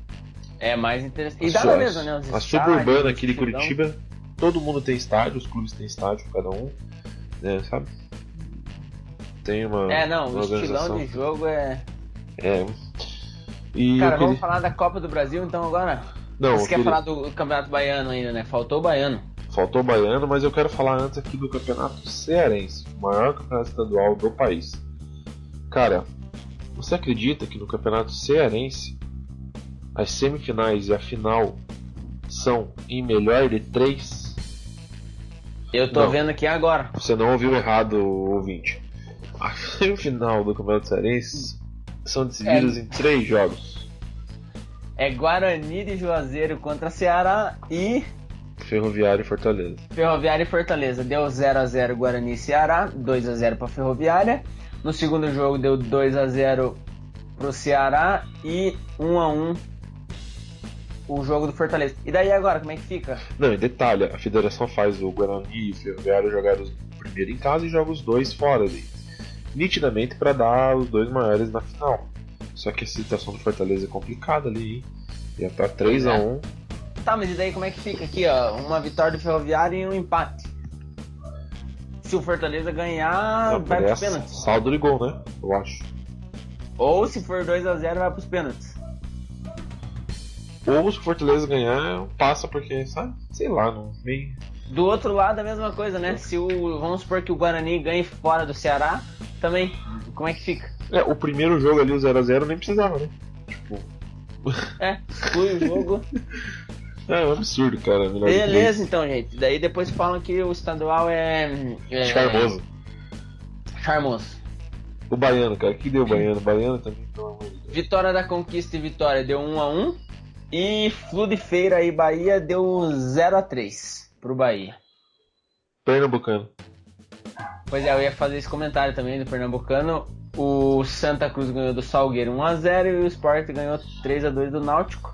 B: É mais interessante. E dá na mesma, né? Os
A: a suburbana aqui de Curitiba, todo mundo tem estádio, os clubes têm estádio, cada um, né, sabe? Tem uma.
B: É, não,
A: uma
B: o estilão de jogo é.
A: É. E
B: Cara, vamos falar da Copa do Brasil então agora?
A: Não,
B: Você quer falar do Campeonato Baiano ainda, né? Faltou o Baiano.
A: Faltou o Baiano, mas eu quero falar antes aqui do Campeonato Cearense, o maior campeonato estadual do país. Cara, você acredita que no Campeonato Cearense as semifinais e a final são em melhor de três.
B: Eu tô não, vendo aqui agora.
A: Você não ouviu errado, ouvinte. A semifinal do Campeonato Cearense são decididas é. em três jogos.
B: É Guarani de Juazeiro contra Ceará e.
A: Ferroviário e Fortaleza.
B: Ferroviária e Fortaleza. Deu 0x0 Guarani e Ceará, 2x0 para Ferroviária. No segundo jogo deu 2x0 pro Ceará e 1x1 o jogo do Fortaleza. E daí agora, como é que fica?
A: Não, em detalhe, a federação faz o Guarani e o Ferroviário jogar os primeiro em casa e joga os dois fora ali. Nitidamente para dar os dois maiores na final. Só que a situação do Fortaleza é complicada ali, hein? Ia pra 3x1.
B: É. Tá, mas e daí como é que fica aqui, ó? Uma vitória do Ferroviário e um empate. Se o Fortaleza ganhar, Não, vai pros pênaltis.
A: Saldo de gol, né? Eu acho.
B: Ou se for 2x0, vai pros pênaltis.
A: Ou se o Fortaleza ganhar, passa porque, sabe? Sei lá, não meio.
B: Do outro lado a mesma coisa, né? Se o. Vamos supor que o Guarani ganhe fora do Ceará, também. Como é que fica?
A: É, o primeiro jogo ali, o 0x0, nem precisava, né? Tipo.
B: É, exclui o jogo.
A: É, é um absurdo, cara.
B: Beleza, então, gente. Daí depois falam que o estadual é. é...
A: Charmoso.
B: Charmoso.
A: O baiano, cara. que deu o baiano? O baiano também, pelo amor de Deus.
B: Vitória da Conquista e Vitória deu 1x1. E Flu de Feira e Bahia deu 0 a 3 pro Bahia.
A: Pernambucano.
B: Pois é, eu ia fazer esse comentário também do Pernambucano. O Santa Cruz ganhou do Salgueiro 1x0 e o Sport ganhou 3x2 do Náutico.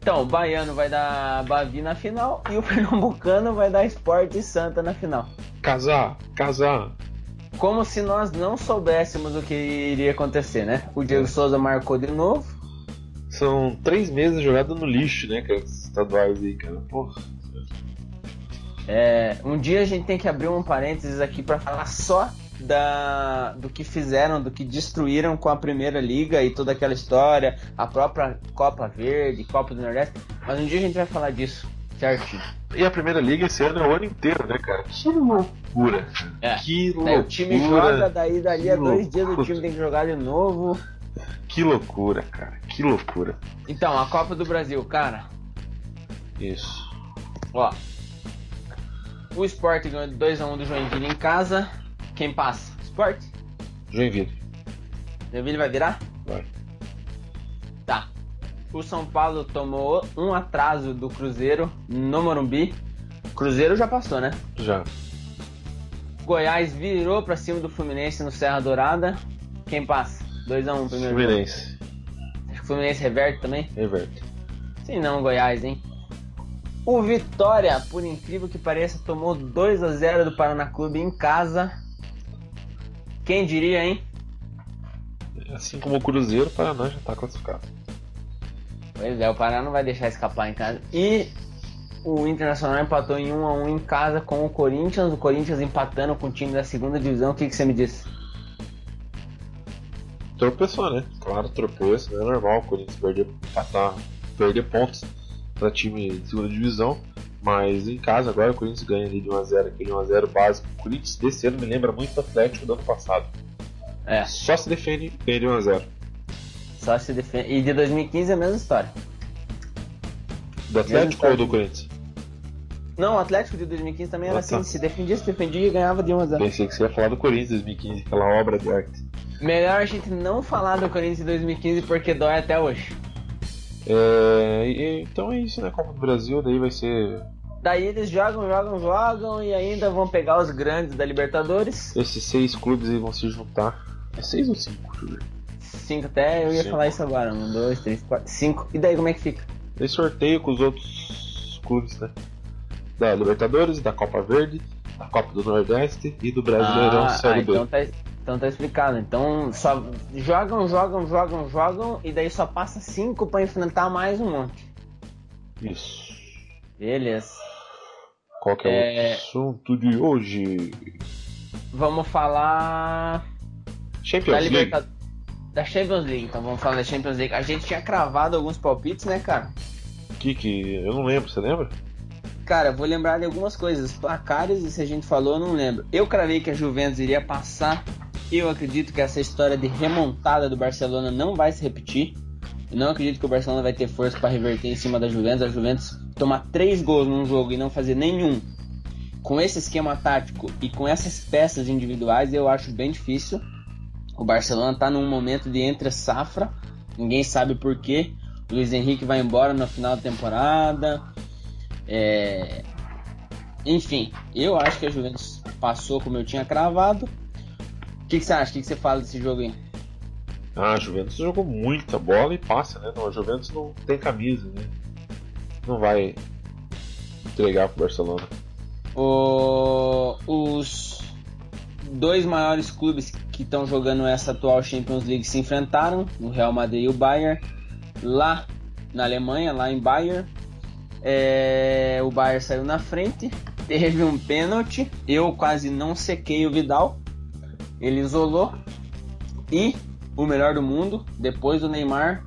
B: Então, o Baiano vai dar Bavi na final e o Pernambucano vai dar Sport e Santa na final.
A: Casar, casar.
B: Como se nós não soubéssemos o que iria acontecer, né? O Diego é. Souza marcou de novo.
A: São três meses jogados no lixo, né, cara? Estaduais aí, cara. Porra.
B: É, um dia a gente tem que abrir um parênteses aqui para falar só da, do que fizeram, do que destruíram com a primeira liga e toda aquela história, a própria Copa Verde, Copa do Nordeste. Mas um dia a gente vai falar disso, certinho.
A: E a primeira liga esse ano é o ano inteiro, né, cara? Que loucura.
B: É.
A: Que loucura.
B: o time joga, daí dali a dois dias o time tem que jogar de novo.
A: Que loucura, cara. Que loucura.
B: Então, a Copa do Brasil, cara.
A: Isso.
B: Ó. O Sport ganhou 2x1 do Joinville em casa. Quem passa? Sport?
A: Joinville.
B: Joinville vai virar?
A: Vai.
B: Tá. O São Paulo tomou um atraso do Cruzeiro no Morumbi. Cruzeiro já passou, né?
A: Já.
B: Goiás virou pra cima do Fluminense no Serra Dourada. Quem passa? 2x1 um, primeiro
A: Fluminense.
B: Jogo. Acho que o Fluminense reverte também?
A: Reverte.
B: Sim, não, Goiás, hein? O Vitória, por incrível que pareça, tomou 2 a 0 do Paraná Clube em casa. Quem diria, hein?
A: Assim como o Cruzeiro, o Paraná já está classificado.
B: Pois é, o Paraná não vai deixar escapar em casa. E o Internacional empatou em 1 a 1 em casa com o Corinthians. O Corinthians empatando com o time da segunda divisão. O que, que você me disse?
A: tropeçou, né? Claro, tropeço, não é normal o Corinthians perder, passar, perder pontos para time de segunda divisão. Mas em casa agora o Corinthians ganha ali de 1x0, aquele 1x0 básico. O Corinthians desse ano me lembra muito o Atlético do ano passado.
B: É.
A: Só se defende ganha de 1x0.
B: Só se defende. E de 2015 é a mesma história.
A: Do Atlético ou do Corinthians?
B: Não, o Atlético de 2015 também era
A: Ah, tá.
B: assim, se defendia, se defendia e ganhava de 1 a 0.
A: Pensei que você ia falar do Corinthians 2015, aquela obra de arte.
B: Melhor a gente não falar do Corinthians de 2015 porque dói até hoje.
A: É, e- então é isso, né? Copa do Brasil, daí vai ser
B: Daí eles jogam, jogam, jogam e ainda vão pegar os grandes da Libertadores.
A: esses seis clubes aí vão se juntar. É seis ou cinco?
B: Cinco até, eu ia
A: Cinco.
B: falar isso agora. Um, dois, três, quatro, cinco. E daí como é que fica?
A: Daí sorteio com os outros clubes, né? Da Libertadores, da Copa Verde, da Copa do Nordeste e do Brasileirão
B: ah,
A: Série
B: ah,
A: B.
B: então tá, então tá explicado. Então só jogam, jogam, jogam, jogam e daí só passa cinco pra enfrentar mais um monte.
A: Isso.
B: Beleza.
A: Qual que é,
B: É.
A: o assunto de hoje?
B: Vamos falar
A: Champions
B: da
A: League.
B: Libertadores. Da Champions League, então vamos falar da Champions League. A gente tinha cravado alguns palpites, né, cara?
A: Que que eu não lembro, você lembra?
B: Cara, eu vou lembrar de algumas coisas. Placares, e se a gente falou, eu não lembro. Eu cravei que a Juventus iria passar. Eu acredito que essa história de remontada do Barcelona não vai se repetir. Eu não acredito que o Barcelona vai ter força para reverter em cima da Juventus. A Juventus tomar três gols num jogo e não fazer nenhum. Com esse esquema tático e com essas peças individuais, eu acho bem difícil. O Barcelona tá num momento de entre safra. Ninguém sabe por quê. O Luiz Henrique vai embora no final da temporada. É, Enfim, eu acho que a Juventus passou como eu tinha cravado. O que, que você acha? O que, que você fala desse jogo aí?
A: Ah, a Juventus jogou muita bola e passa, né? Não, a Juventus não tem camisa, né? Não vai entregar pro Barcelona.
B: O- Os dois maiores clubes que estão jogando essa atual Champions League se enfrentaram, o Real Madrid e o Bayern, lá na Alemanha, lá em Bayern. É, o Bayern saiu na frente, teve um pênalti, eu quase não sequei o Vidal, ele isolou e o melhor do mundo, depois do Neymar,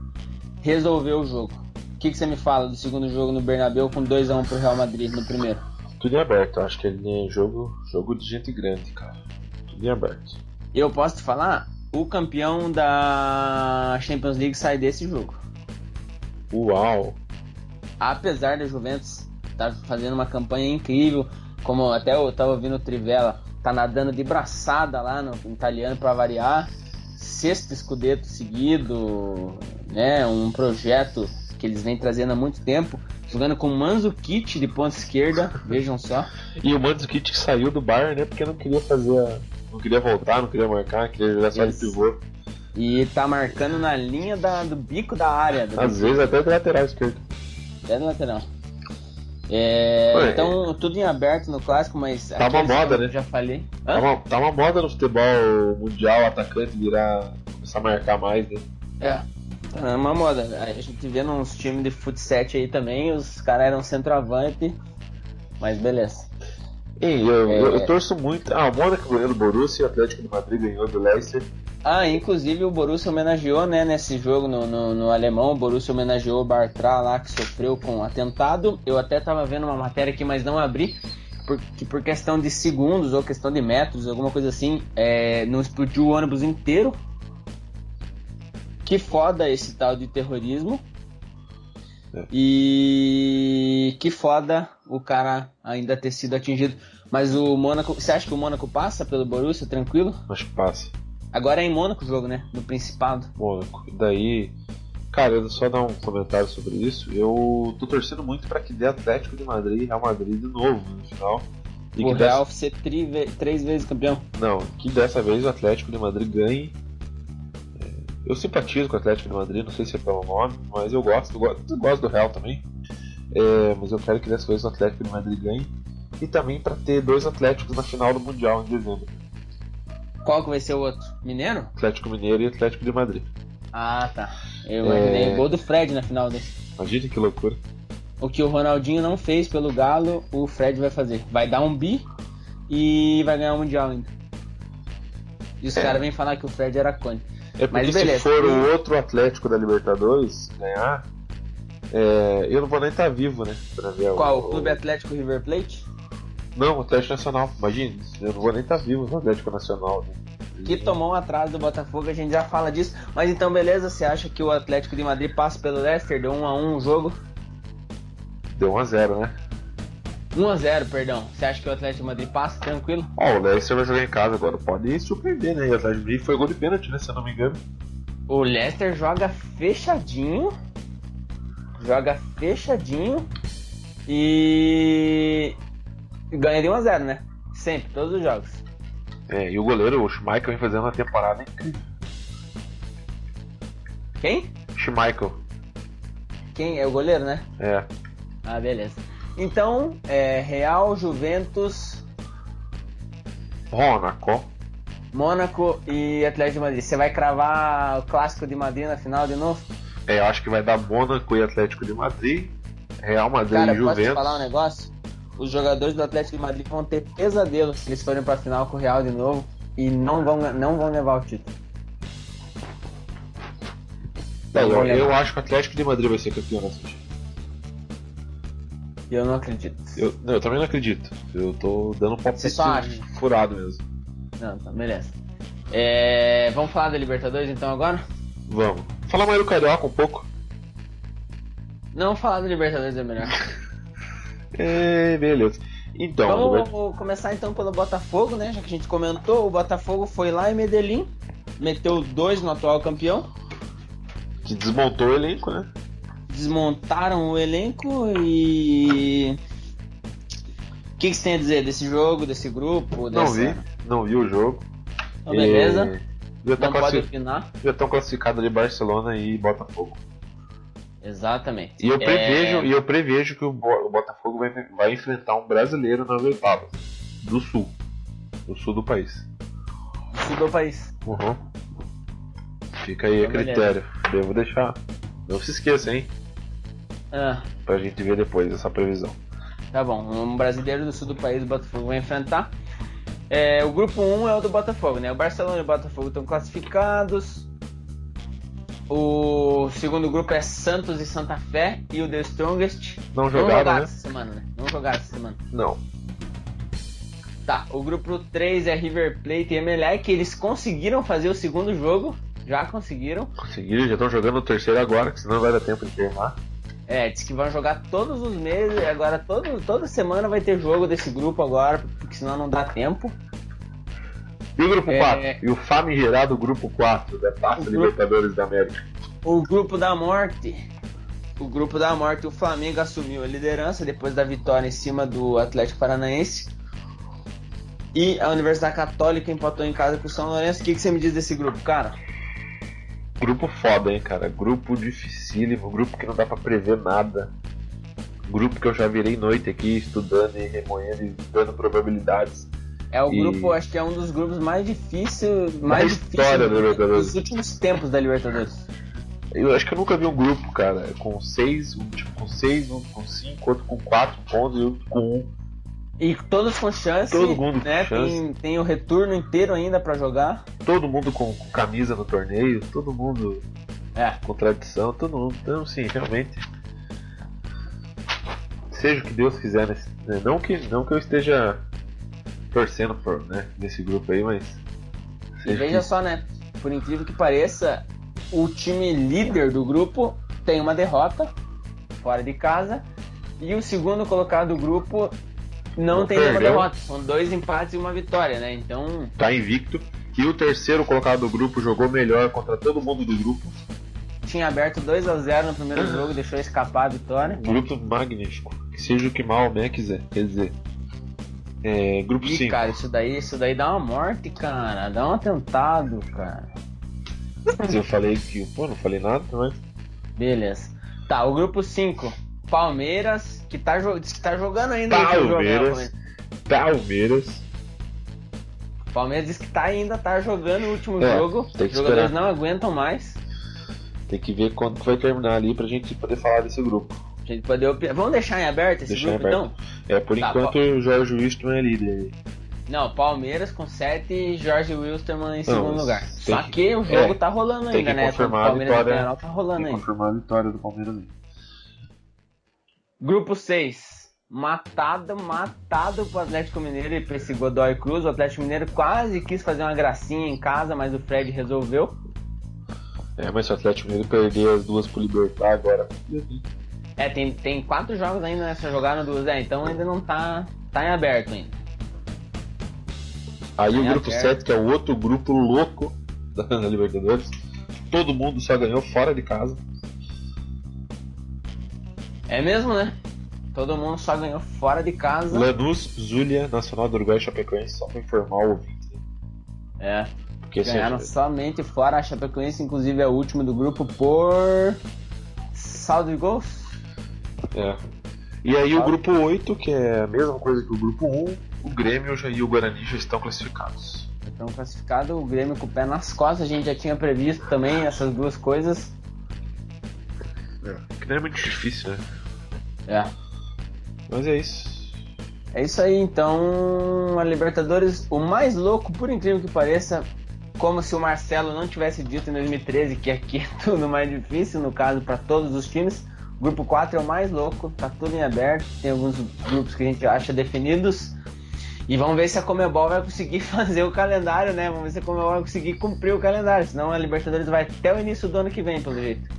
B: resolveu o jogo. O que, que você me fala do segundo jogo no Bernabéu com 2 a 1 pro Real Madrid no primeiro?
A: Tudo em aberto, acho que ele é jogo, jogo de gente grande, cara. Tudo em aberto.
B: Eu posso te falar, o campeão da Champions League sai desse jogo.
A: Uau!
B: Apesar da Juventus estar fazendo uma campanha incrível, como até eu tava ouvindo o Trivela, tá nadando de braçada lá no italiano para variar. Sexto escudeto seguido, né? Um projeto que eles vêm trazendo há muito tempo, jogando com Manzukic de ponta esquerda, vejam só.
A: E o Mandzukic que saiu do Bayern, né? Porque não queria fazer a... Não queria voltar, não queria marcar, queria jogar só de pivô.
B: E tá marcando na linha da- do bico da área. do
A: Às vezes até do lateral esquerdo.
B: É no lateral. É, então, tudo em aberto no clássico, mas.
A: Tá uma moda,
B: que
A: né?
B: Já falei.
A: Tá uma, tá uma moda no futebol mundial atacante virar. começar a marcar mais, né?
B: É. Tá uma moda. A gente vê nos times de futsal aí também, os caras eram centroavante. Mas beleza.
A: Ei, eu,
B: É.
A: eu, eu torço muito. Ah, o Mônaco ganhou do Borussia e o Atlético de Madrid ganhou do Leicester.
B: Ah, inclusive o Borussia homenageou, né, nesse jogo no, no, no alemão, o Borussia homenageou o Bartra lá, que sofreu com um atentado. Eu até tava vendo uma matéria aqui, mas não abri, porque por questão de segundos ou questão de metros, alguma coisa assim, é, não explodiu o ônibus inteiro. Que foda esse tal de terrorismo.
A: É.
B: E que foda o cara ainda ter sido atingido. Mas o Mônaco, você acha que o Mônaco passa pelo Borussia tranquilo?
A: Acho que passa.
B: Agora é em Mônaco o jogo, né? No Principado.
A: Mônaco. E daí. Cara, eu só dar um comentário sobre isso. Eu tô torcendo muito pra que dê Atlético de Madrid e Real Madrid de novo no final. E
B: o Real ser tri três vezes campeão.
A: Não, que dessa vez o Atlético de Madrid ganhe. É, Eu simpatizo com o Atlético de Madrid, não sei se é pelo nome, mas eu gosto, eu gosto, eu gosto do Real também. É, mas eu quero que dessa vez o Atlético de Madrid ganhe. E também para ter dois Atléticos na final do Mundial em dezembro:
B: Qual que vai ser o outro? Mineiro?
A: Atlético Mineiro e Atlético de Madrid.
B: Ah, tá. Eu imaginei
A: É.
B: o gol do Fred na final desse.
A: Imagina que loucura.
B: O que o Ronaldinho não fez pelo Galo, o Fred vai fazer. Vai dar um bi e vai ganhar o Mundial ainda. E os
A: É.
B: caras vêm falar que o Fred era cone.
A: É porque
B: Mas
A: se
B: beleza.
A: for o outro Atlético da Libertadores ganhar, é, eu não vou nem estar vivo, né? Pra ver
B: Qual? O Clube Atlético River Plate?
A: Não, o Atlético Nacional. Imagina, eu não vou nem estar vivo no Atlético Nacional. Né?
B: Que tomou um atraso do Botafogo, a gente já fala disso. Mas então, beleza, você acha que o Atlético de Madrid passa pelo Leicester, deu um a um o jogo?
A: Deu 1x0, né?
B: 1x0, perdão. Você acha que o Atlético de Madrid passa tranquilo?
A: Ó, o Leicester vai jogar em casa agora. Pode surpreender, né? E o Atlético de Madrid foi gol de pênalti, né? Se eu não me engano.
B: O Leicester joga fechadinho. Joga fechadinho. E. Ganha de 1x0, né? Sempre, todos os jogos.
A: É, e o goleiro, o Schmeichel, vem fazendo uma temporada incrível.
B: Quem?
A: Schmeichel.
B: Quem? É o goleiro, né?
A: É.
B: Ah, beleza. Então, é Real, Juventus,
A: Monaco.
B: Mônaco e Atlético de Madrid. Você vai cravar o clássico de Madrid na final de novo?
A: É, eu acho que vai dar Mônaco e Atlético de Madrid. Real Madrid
B: Cara,
A: e
B: posso te
A: Juventus.
B: falar um negócio? Os jogadores do Atlético de Madrid vão ter pesadelos se eles forem pra final com o Real de novo e não vão, não vão levar o título.
A: É,
B: Não
A: eu, eu acho que o Atlético de Madrid vai ser campeão nessa
B: eu não acredito.
A: Eu, não, eu também não acredito. Eu tô dando um palpite furado mesmo.
B: Não, tá, beleza. É, vamos falar da Libertadores então agora?
A: Vamos. Falar mais do Carioca um pouco.
B: Não falar da Libertadores é melhor.
A: É, beleza. Então,
B: Vamos
A: Roberto,
B: começar então pelo Botafogo, né? Já que a gente comentou, o Botafogo foi lá em Medellín, meteu dois no atual campeão,
A: que desmontou o elenco, né?
B: desmontaram o elenco e. O que, que você tem a dizer desse jogo, desse grupo?
A: Não vi, não vi o jogo.
B: Então, beleza.
A: E Já
B: opinar.
A: já estão classificados ali Barcelona e Botafogo.
B: Exatamente.
A: E eu
B: É,
A: prevejo, e eu prevejo que o, Bo- o Botafogo vai, vai enfrentar um brasileiro nas oitavas do sul, do sul do país.
B: sul do país.
A: Uhum. Fica aí a
B: Então,
A: critério. Devo deixar. Não se esqueça, hein?
B: Ah,
A: Pra gente ver depois essa previsão.
B: tá bom. Um brasileiro do sul do país, o Botafogo vai enfrentar. É, o grupo 1 é o do Botafogo, né? O Barcelona e o Botafogo estão classificados. O segundo grupo é Santos e Santa Fé e o The Strongest.
A: Não
B: Não
A: jogaram,
B: jogaram
A: né?
B: essa semana, né? Não jogaram essa semana.
A: Não.
B: Tá, o grupo 3 é River Plate e Emelec. Eles conseguiram fazer o segundo jogo. Já conseguiram.
A: Conseguiram, já estão jogando o terceiro agora, que senão não vai dar tempo de terminar.
B: É, diz que vão jogar todos os meses. Agora, todo, toda semana vai ter jogo desse grupo agora, porque senão não dá tempo.
A: E o grupo
B: É.
A: 4? E o famigerado grupo 4 da Taça
B: O grupo-
A: Libertadores da América.
B: O grupo da morte. O grupo da morte, o Flamengo assumiu a liderança depois da vitória em cima do Atlético Paranaense. E a Universidade Católica empatou em casa com o São Lourenço. O que, que você me diz desse grupo, cara?
A: Grupo foda, hein, cara? Grupo dificílimo, grupo que não dá pra prever nada. Grupo que eu já virei noite aqui estudando e remoendo e dando probabilidades.
B: É o
A: E-
B: grupo, acho que é um dos grupos mais difíceis, mais
A: história da
B: difíceis
A: Libertadores.
B: dos últimos tempos da Libertadores.
A: Eu acho que eu nunca vi um grupo, cara, com seis, um tipo com seis, um com cinco, outro com quatro pontos e outro com um.
B: E todos com chance,
A: Todo mundo com
B: né?
A: chance.
B: Tem, tem o retorno inteiro ainda pra jogar.
A: Todo mundo com, com camisa no torneio, todo mundo
B: É.
A: com tradição, todo mundo. Então, sim, realmente. Seja o que Deus quiser, né? não, que, não que eu esteja torcendo por, né, nesse grupo aí, mas.
B: E veja só, né? Por incrível que pareça, o time líder do grupo tem uma derrota fora de casa. E o segundo colocado do grupo não,
A: Não
B: tem nenhuma
A: perdeu.
B: derrota. São dois empates e uma vitória, né? Então,
A: tá invicto. E o terceiro colocado do grupo jogou melhor contra todo mundo do grupo.
B: tinha aberto 2 a 0 no primeiro jogo, deixou escapar a vitória.
A: Grupo magnífico. Que seja o que Maomé quiser. Quer dizer. É, grupo
B: Ih,
A: 5.
B: cara, isso daí, isso daí dá uma morte, cara. Dá um atentado, cara.
A: Eu falei que. Pô, não falei nada, mas.
B: Beleza. Tá, o grupo 5. Palmeiras, que tá, que tá jogando ainda. né,
A: Palmeiras. Palmeiras.
B: Palmeiras diz que tá ainda, tá jogando o último
A: É,
B: jogo. Os jogadores
A: esperar.
B: não aguentam mais.
A: Tem que ver quando vai terminar ali pra gente poder falar desse grupo.
B: A gente pode opinar. Vamos deixar em aberto esse
A: Deixar em
B: grupo então?
A: É, por
B: Tá,
A: enquanto o Jorge Wilson é líder.
B: Não, Palmeiras com 7 e Jorge Wilstermann em segundo lugar. Só
A: que-
B: que, o jogo
A: é,
B: tá rolando ainda,
A: que
B: né?
A: confirmar a
B: Palmeiras e
A: vitória.
B: Tá rolando ainda.
A: confirmar a vitória do Palmeiras aí.
B: Grupo 6. Matado, matado pro Atlético Mineiro e pra esse Godoy Cruz. O Atlético Mineiro quase quis fazer uma gracinha em casa, mas o Fred resolveu.
A: É, mas se o Atlético Mineiro perder as duas pro Libertar agora.
B: É, tem, tem quatro jogos ainda nessa jogada do Zé, então ainda não tá, tá em aberto ainda.
A: Aí o grupo 7, que é o outro grupo louco da Libertadores. Todo mundo só ganhou fora de casa.
B: É mesmo, né? Todo mundo só ganhou fora de casa.
A: Lanús, Zulia, Nacional do Uruguai e Chapecoense, só pra informar o ouvinte.
B: É. Porque Ganharam seja... somente fora. A Chapecoense, inclusive, é o último do grupo por. saldo de gols?
A: É. E aí o grupo 8, que é a mesma coisa que o grupo 1, o Grêmio e o Guarani já estão classificados.
B: Estão classificados, o Grêmio com o pé nas costas, a gente já tinha previsto também essas duas coisas.
A: É, que não é muito difícil, né?
B: É.
A: Mas é isso.
B: É isso aí, então a Libertadores, o mais louco, por incrível que pareça, como se o Marcelo não tivesse dito em 2013 que aqui é tudo mais difícil, no caso, para todos os times. Grupo 4 é o mais louco, tá tudo em aberto, tem alguns grupos que a gente acha definidos. E vamos ver se a Comebol vai conseguir fazer o calendário, né? Vamos ver se a Comebol vai conseguir cumprir o calendário, senão a Libertadores vai até o início do ano que vem, pelo jeito.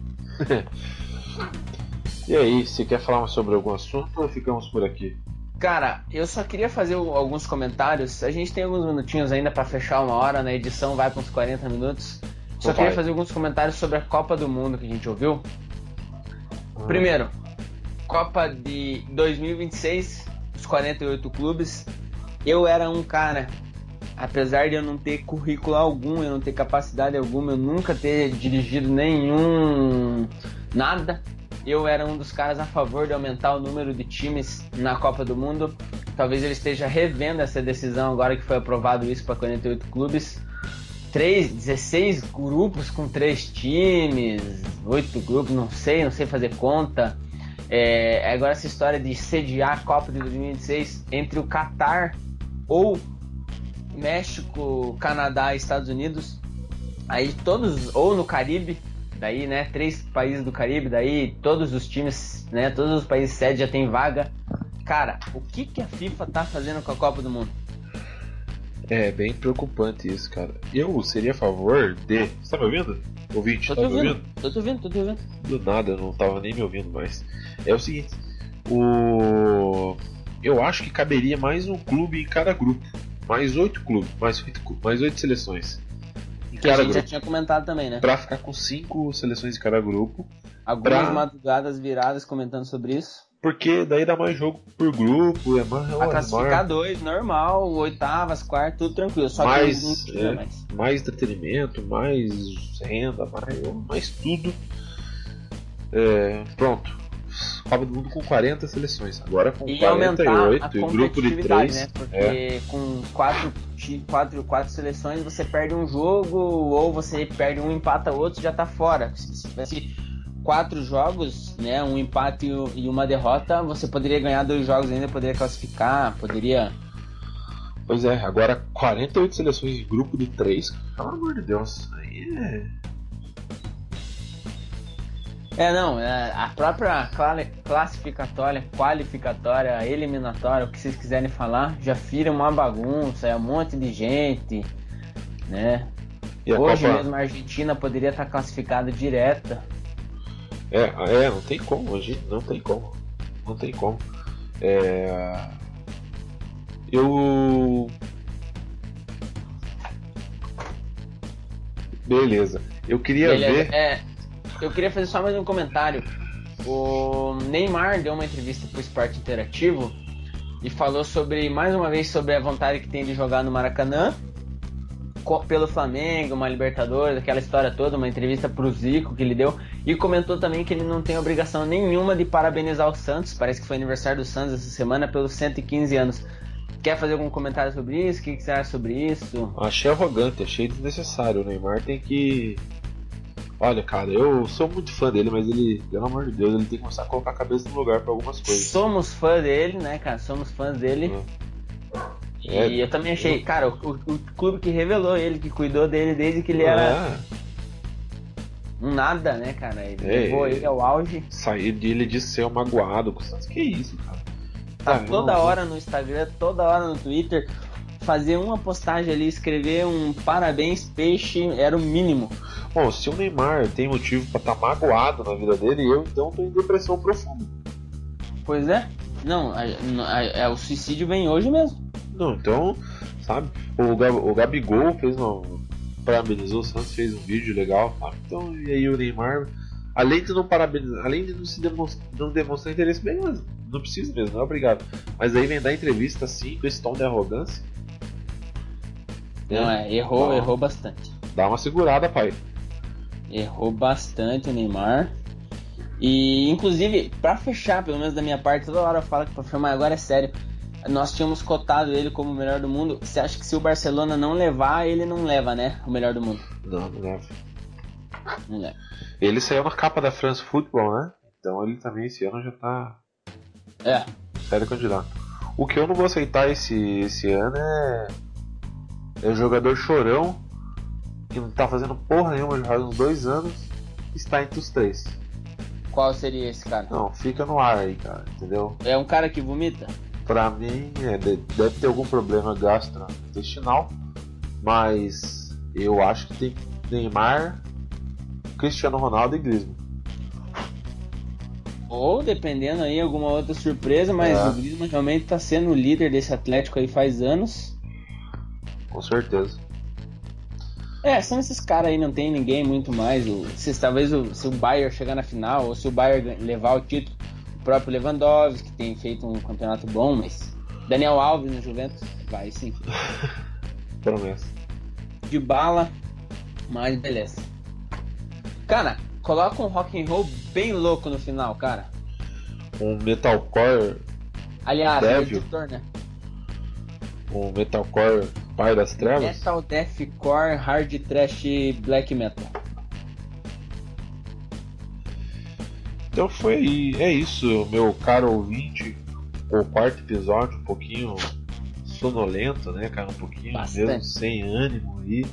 A: e aí, você quer falar sobre algum assunto ou ficamos por aqui?
B: Cara, eu só queria fazer alguns comentários. A gente tem alguns minutinhos ainda para fechar uma hora, na edição vai com uns 40 minutos. Só queria fazer alguns comentários sobre a Copa do Mundo que a gente ouviu. Hum. Primeiro, Copa de 2026, os 48 clubes. Eu era um cara, apesar de eu não ter currículo algum, eu não ter capacidade alguma, eu nunca ter dirigido nenhum nada eu era um dos caras a favor de aumentar o número de times na Copa do Mundo. Talvez ele esteja revendo essa decisão agora que foi aprovado isso para 48 clubes. 3, 16 grupos com 3 times, 8 grupos, não sei, não sei fazer conta. É, agora essa história de sediar a Copa de 2026 entre o Catar ou México, Canadá e Estados Unidos, aí todos, ou no Caribe, daí, né, três países do Caribe, daí todos os times, né, todos os países sede já tem vaga. Cara, o que que a FIFA tá fazendo com a Copa do Mundo?
A: É bem preocupante isso, cara. Eu seria a favor de. Você tá me ouvindo? Ouvinte, tô
B: tá me ouvindo? Tô te ouvindo, tô te ouvindo.
A: Do nada, eu não tava nem me ouvindo mais. É o seguinte, o. Eu acho que caberia mais um clube em cada grupo. Mais oito clubes, mais oito, mais oito seleções
B: que a gente grupo. já tinha comentado também, né?
A: Pra ficar com cinco seleções de cada grupo.
B: Algumas pra... madrugadas viradas comentando sobre isso.
A: Porque daí dá mais jogo por grupo, é mais.
B: A classificar dois, normal, oitavas, quartas, tudo tranquilo. Só
A: mais, que é, mais. mais entretenimento, mais renda, mais, mais tudo. É, pronto. Copa do Mundo com 40 seleções. Agora com e 48 e grupo de 3. Né?
B: Porque é. com 4, 4, 4 seleções você perde um jogo, ou você perde um empata outro já tá fora. Se tivesse quatro jogos, né, um empate e uma derrota, você poderia ganhar dois jogos ainda, poderia classificar, poderia.
A: Pois é, agora 48 seleções de grupo de 3, pelo amor de Deus, aí é
B: é, não, é, a própria classificatória, qualificatória, eliminatória, o que vocês quiserem falar, já vira uma bagunça, é um monte de gente, né? Hoje Copa... mesmo a Argentina poderia estar classificada direta.
A: É, é, não tem como, hoje não tem como. Não tem como. É... Eu. Beleza. Eu queria Beleza. ver.
B: É eu queria fazer só mais um comentário. O Neymar deu uma entrevista para o Esporte Interativo e falou sobre, mais uma vez, sobre a vontade que tem de jogar no Maracanã pelo Flamengo, uma Libertadores, aquela história toda, uma entrevista para o Zico que ele deu e comentou também que ele não tem obrigação nenhuma de parabenizar o Santos, parece que foi aniversário do Santos essa semana pelos 115 anos. Quer fazer algum comentário sobre isso? O que, que você acha sobre isso?
A: Achei arrogante, achei desnecessário. O Neymar tem que Olha, cara, eu sou muito fã dele, mas ele, pelo amor de Deus, ele tem que começar a colocar a cabeça no lugar para algumas coisas.
B: Somos fã dele, né, cara? Somos fãs dele. É. E eu também achei, cara, o, o, clube que revelou ele, que cuidou dele desde que ele era é. um nada, né, cara? Ele é, levou ele ao auge.
A: Sair dele de ser magoado com o. Que isso, cara?
B: Tá ah, toda não, hora no Instagram, toda hora no Twitter, fazer uma postagem ali, escrever um parabéns peixe, era o mínimo.
A: Bom, se o Neymar tem motivo para estar tá magoado na vida dele, eu então tô em depressão profunda.
B: Pois é. Não, a, a, a, é, o suicídio vem hoje mesmo.
A: Não, então, sabe? O, Gab, o Gabigol fez uma. Parabenizou o Santos, fez um vídeo legal, sabe? Então, e aí o Neymar, além de não parabenizar, além de não se demonstrar, não demonstrar interesse, beleza, não precisa mesmo, não é obrigado. Mas aí vem dar entrevista assim, com esse tom de arrogância.
B: Não, é, errou, errou bastante.
A: Dá uma segurada, pai.
B: Errou bastante o Neymar. E inclusive, para fechar, pelo menos da minha parte, toda hora eu falo que pra mas agora é sério. Nós tínhamos cotado ele como o melhor do mundo. Você acha que se o Barcelona não levar, ele não leva, né? O melhor do mundo?
A: Não, não leva.
B: Não leva.
A: Ele saiu na capa da France Football, né? Então ele também esse ano já tá.
B: É.
A: Sério candidato. O que eu não vou aceitar esse, esse ano é. É o jogador chorão que não tá fazendo porra nenhuma já faz uns dois anos, está entre os três.
B: Qual seria esse cara?
A: Não, fica no ar aí, cara, entendeu?
B: É um cara que vomita?
A: Pra mim, é, deve ter algum problema gastrointestinal, mas eu acho que tem Neymar, Cristiano Ronaldo e Griezmann.
B: Ou dependendo aí alguma outra surpresa, mas é. o Griezmann realmente tá sendo o líder desse Atlético aí faz anos.
A: Com certeza.
B: É, são esses caras aí, não tem ninguém muito mais. O, se, talvez o, se o Bayern chegar na final, ou se o Bayern levar o título, próprio Lewandowski, que tem feito um campeonato bom, mas Daniel Alves no Juventus, vai sim.
A: Promessa.
B: De bala, mas beleza. Cara, coloca um rock and roll bem louco no final, cara.
A: Um metalcore.
B: Aliás, Devil. editor, né?
A: Um metalcore Pai das Trevas?
B: Metal, Deathcore, Hard Trash, Black Metal.
A: Então foi aí, é isso, meu caro ouvinte. O quarto episódio, um pouquinho sonolento, né, cara? Um pouquinho Bastante. mesmo sem ânimo aí.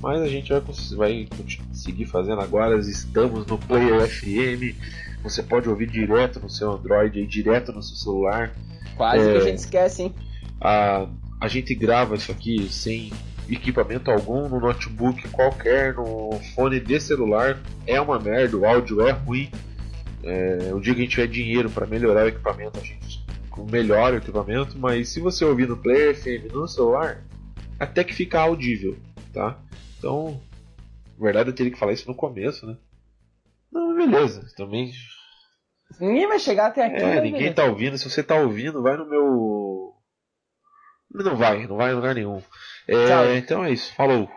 A: Mas a gente vai, vai seguir fazendo agora. Estamos no Player FM. Você pode ouvir direto no seu Android, aí, direto no seu celular.
B: Quase é, que a gente esquece, hein?
A: A a gente grava isso aqui sem equipamento algum, no notebook qualquer, no fone de celular. É uma merda, o áudio é ruim. É, o dia que a gente tiver dinheiro para melhorar o equipamento, a gente melhora o equipamento, mas se você ouvir no Player FM no celular, até que fica audível, tá? Então, na verdade eu teria que falar isso no começo, né? Não, beleza, também.
B: Ninguém vai chegar até aqui.
A: É, ninguém tá ouvindo. Se você tá ouvindo, vai no meu não vai, não vai em lugar nenhum. É, então é isso, falou.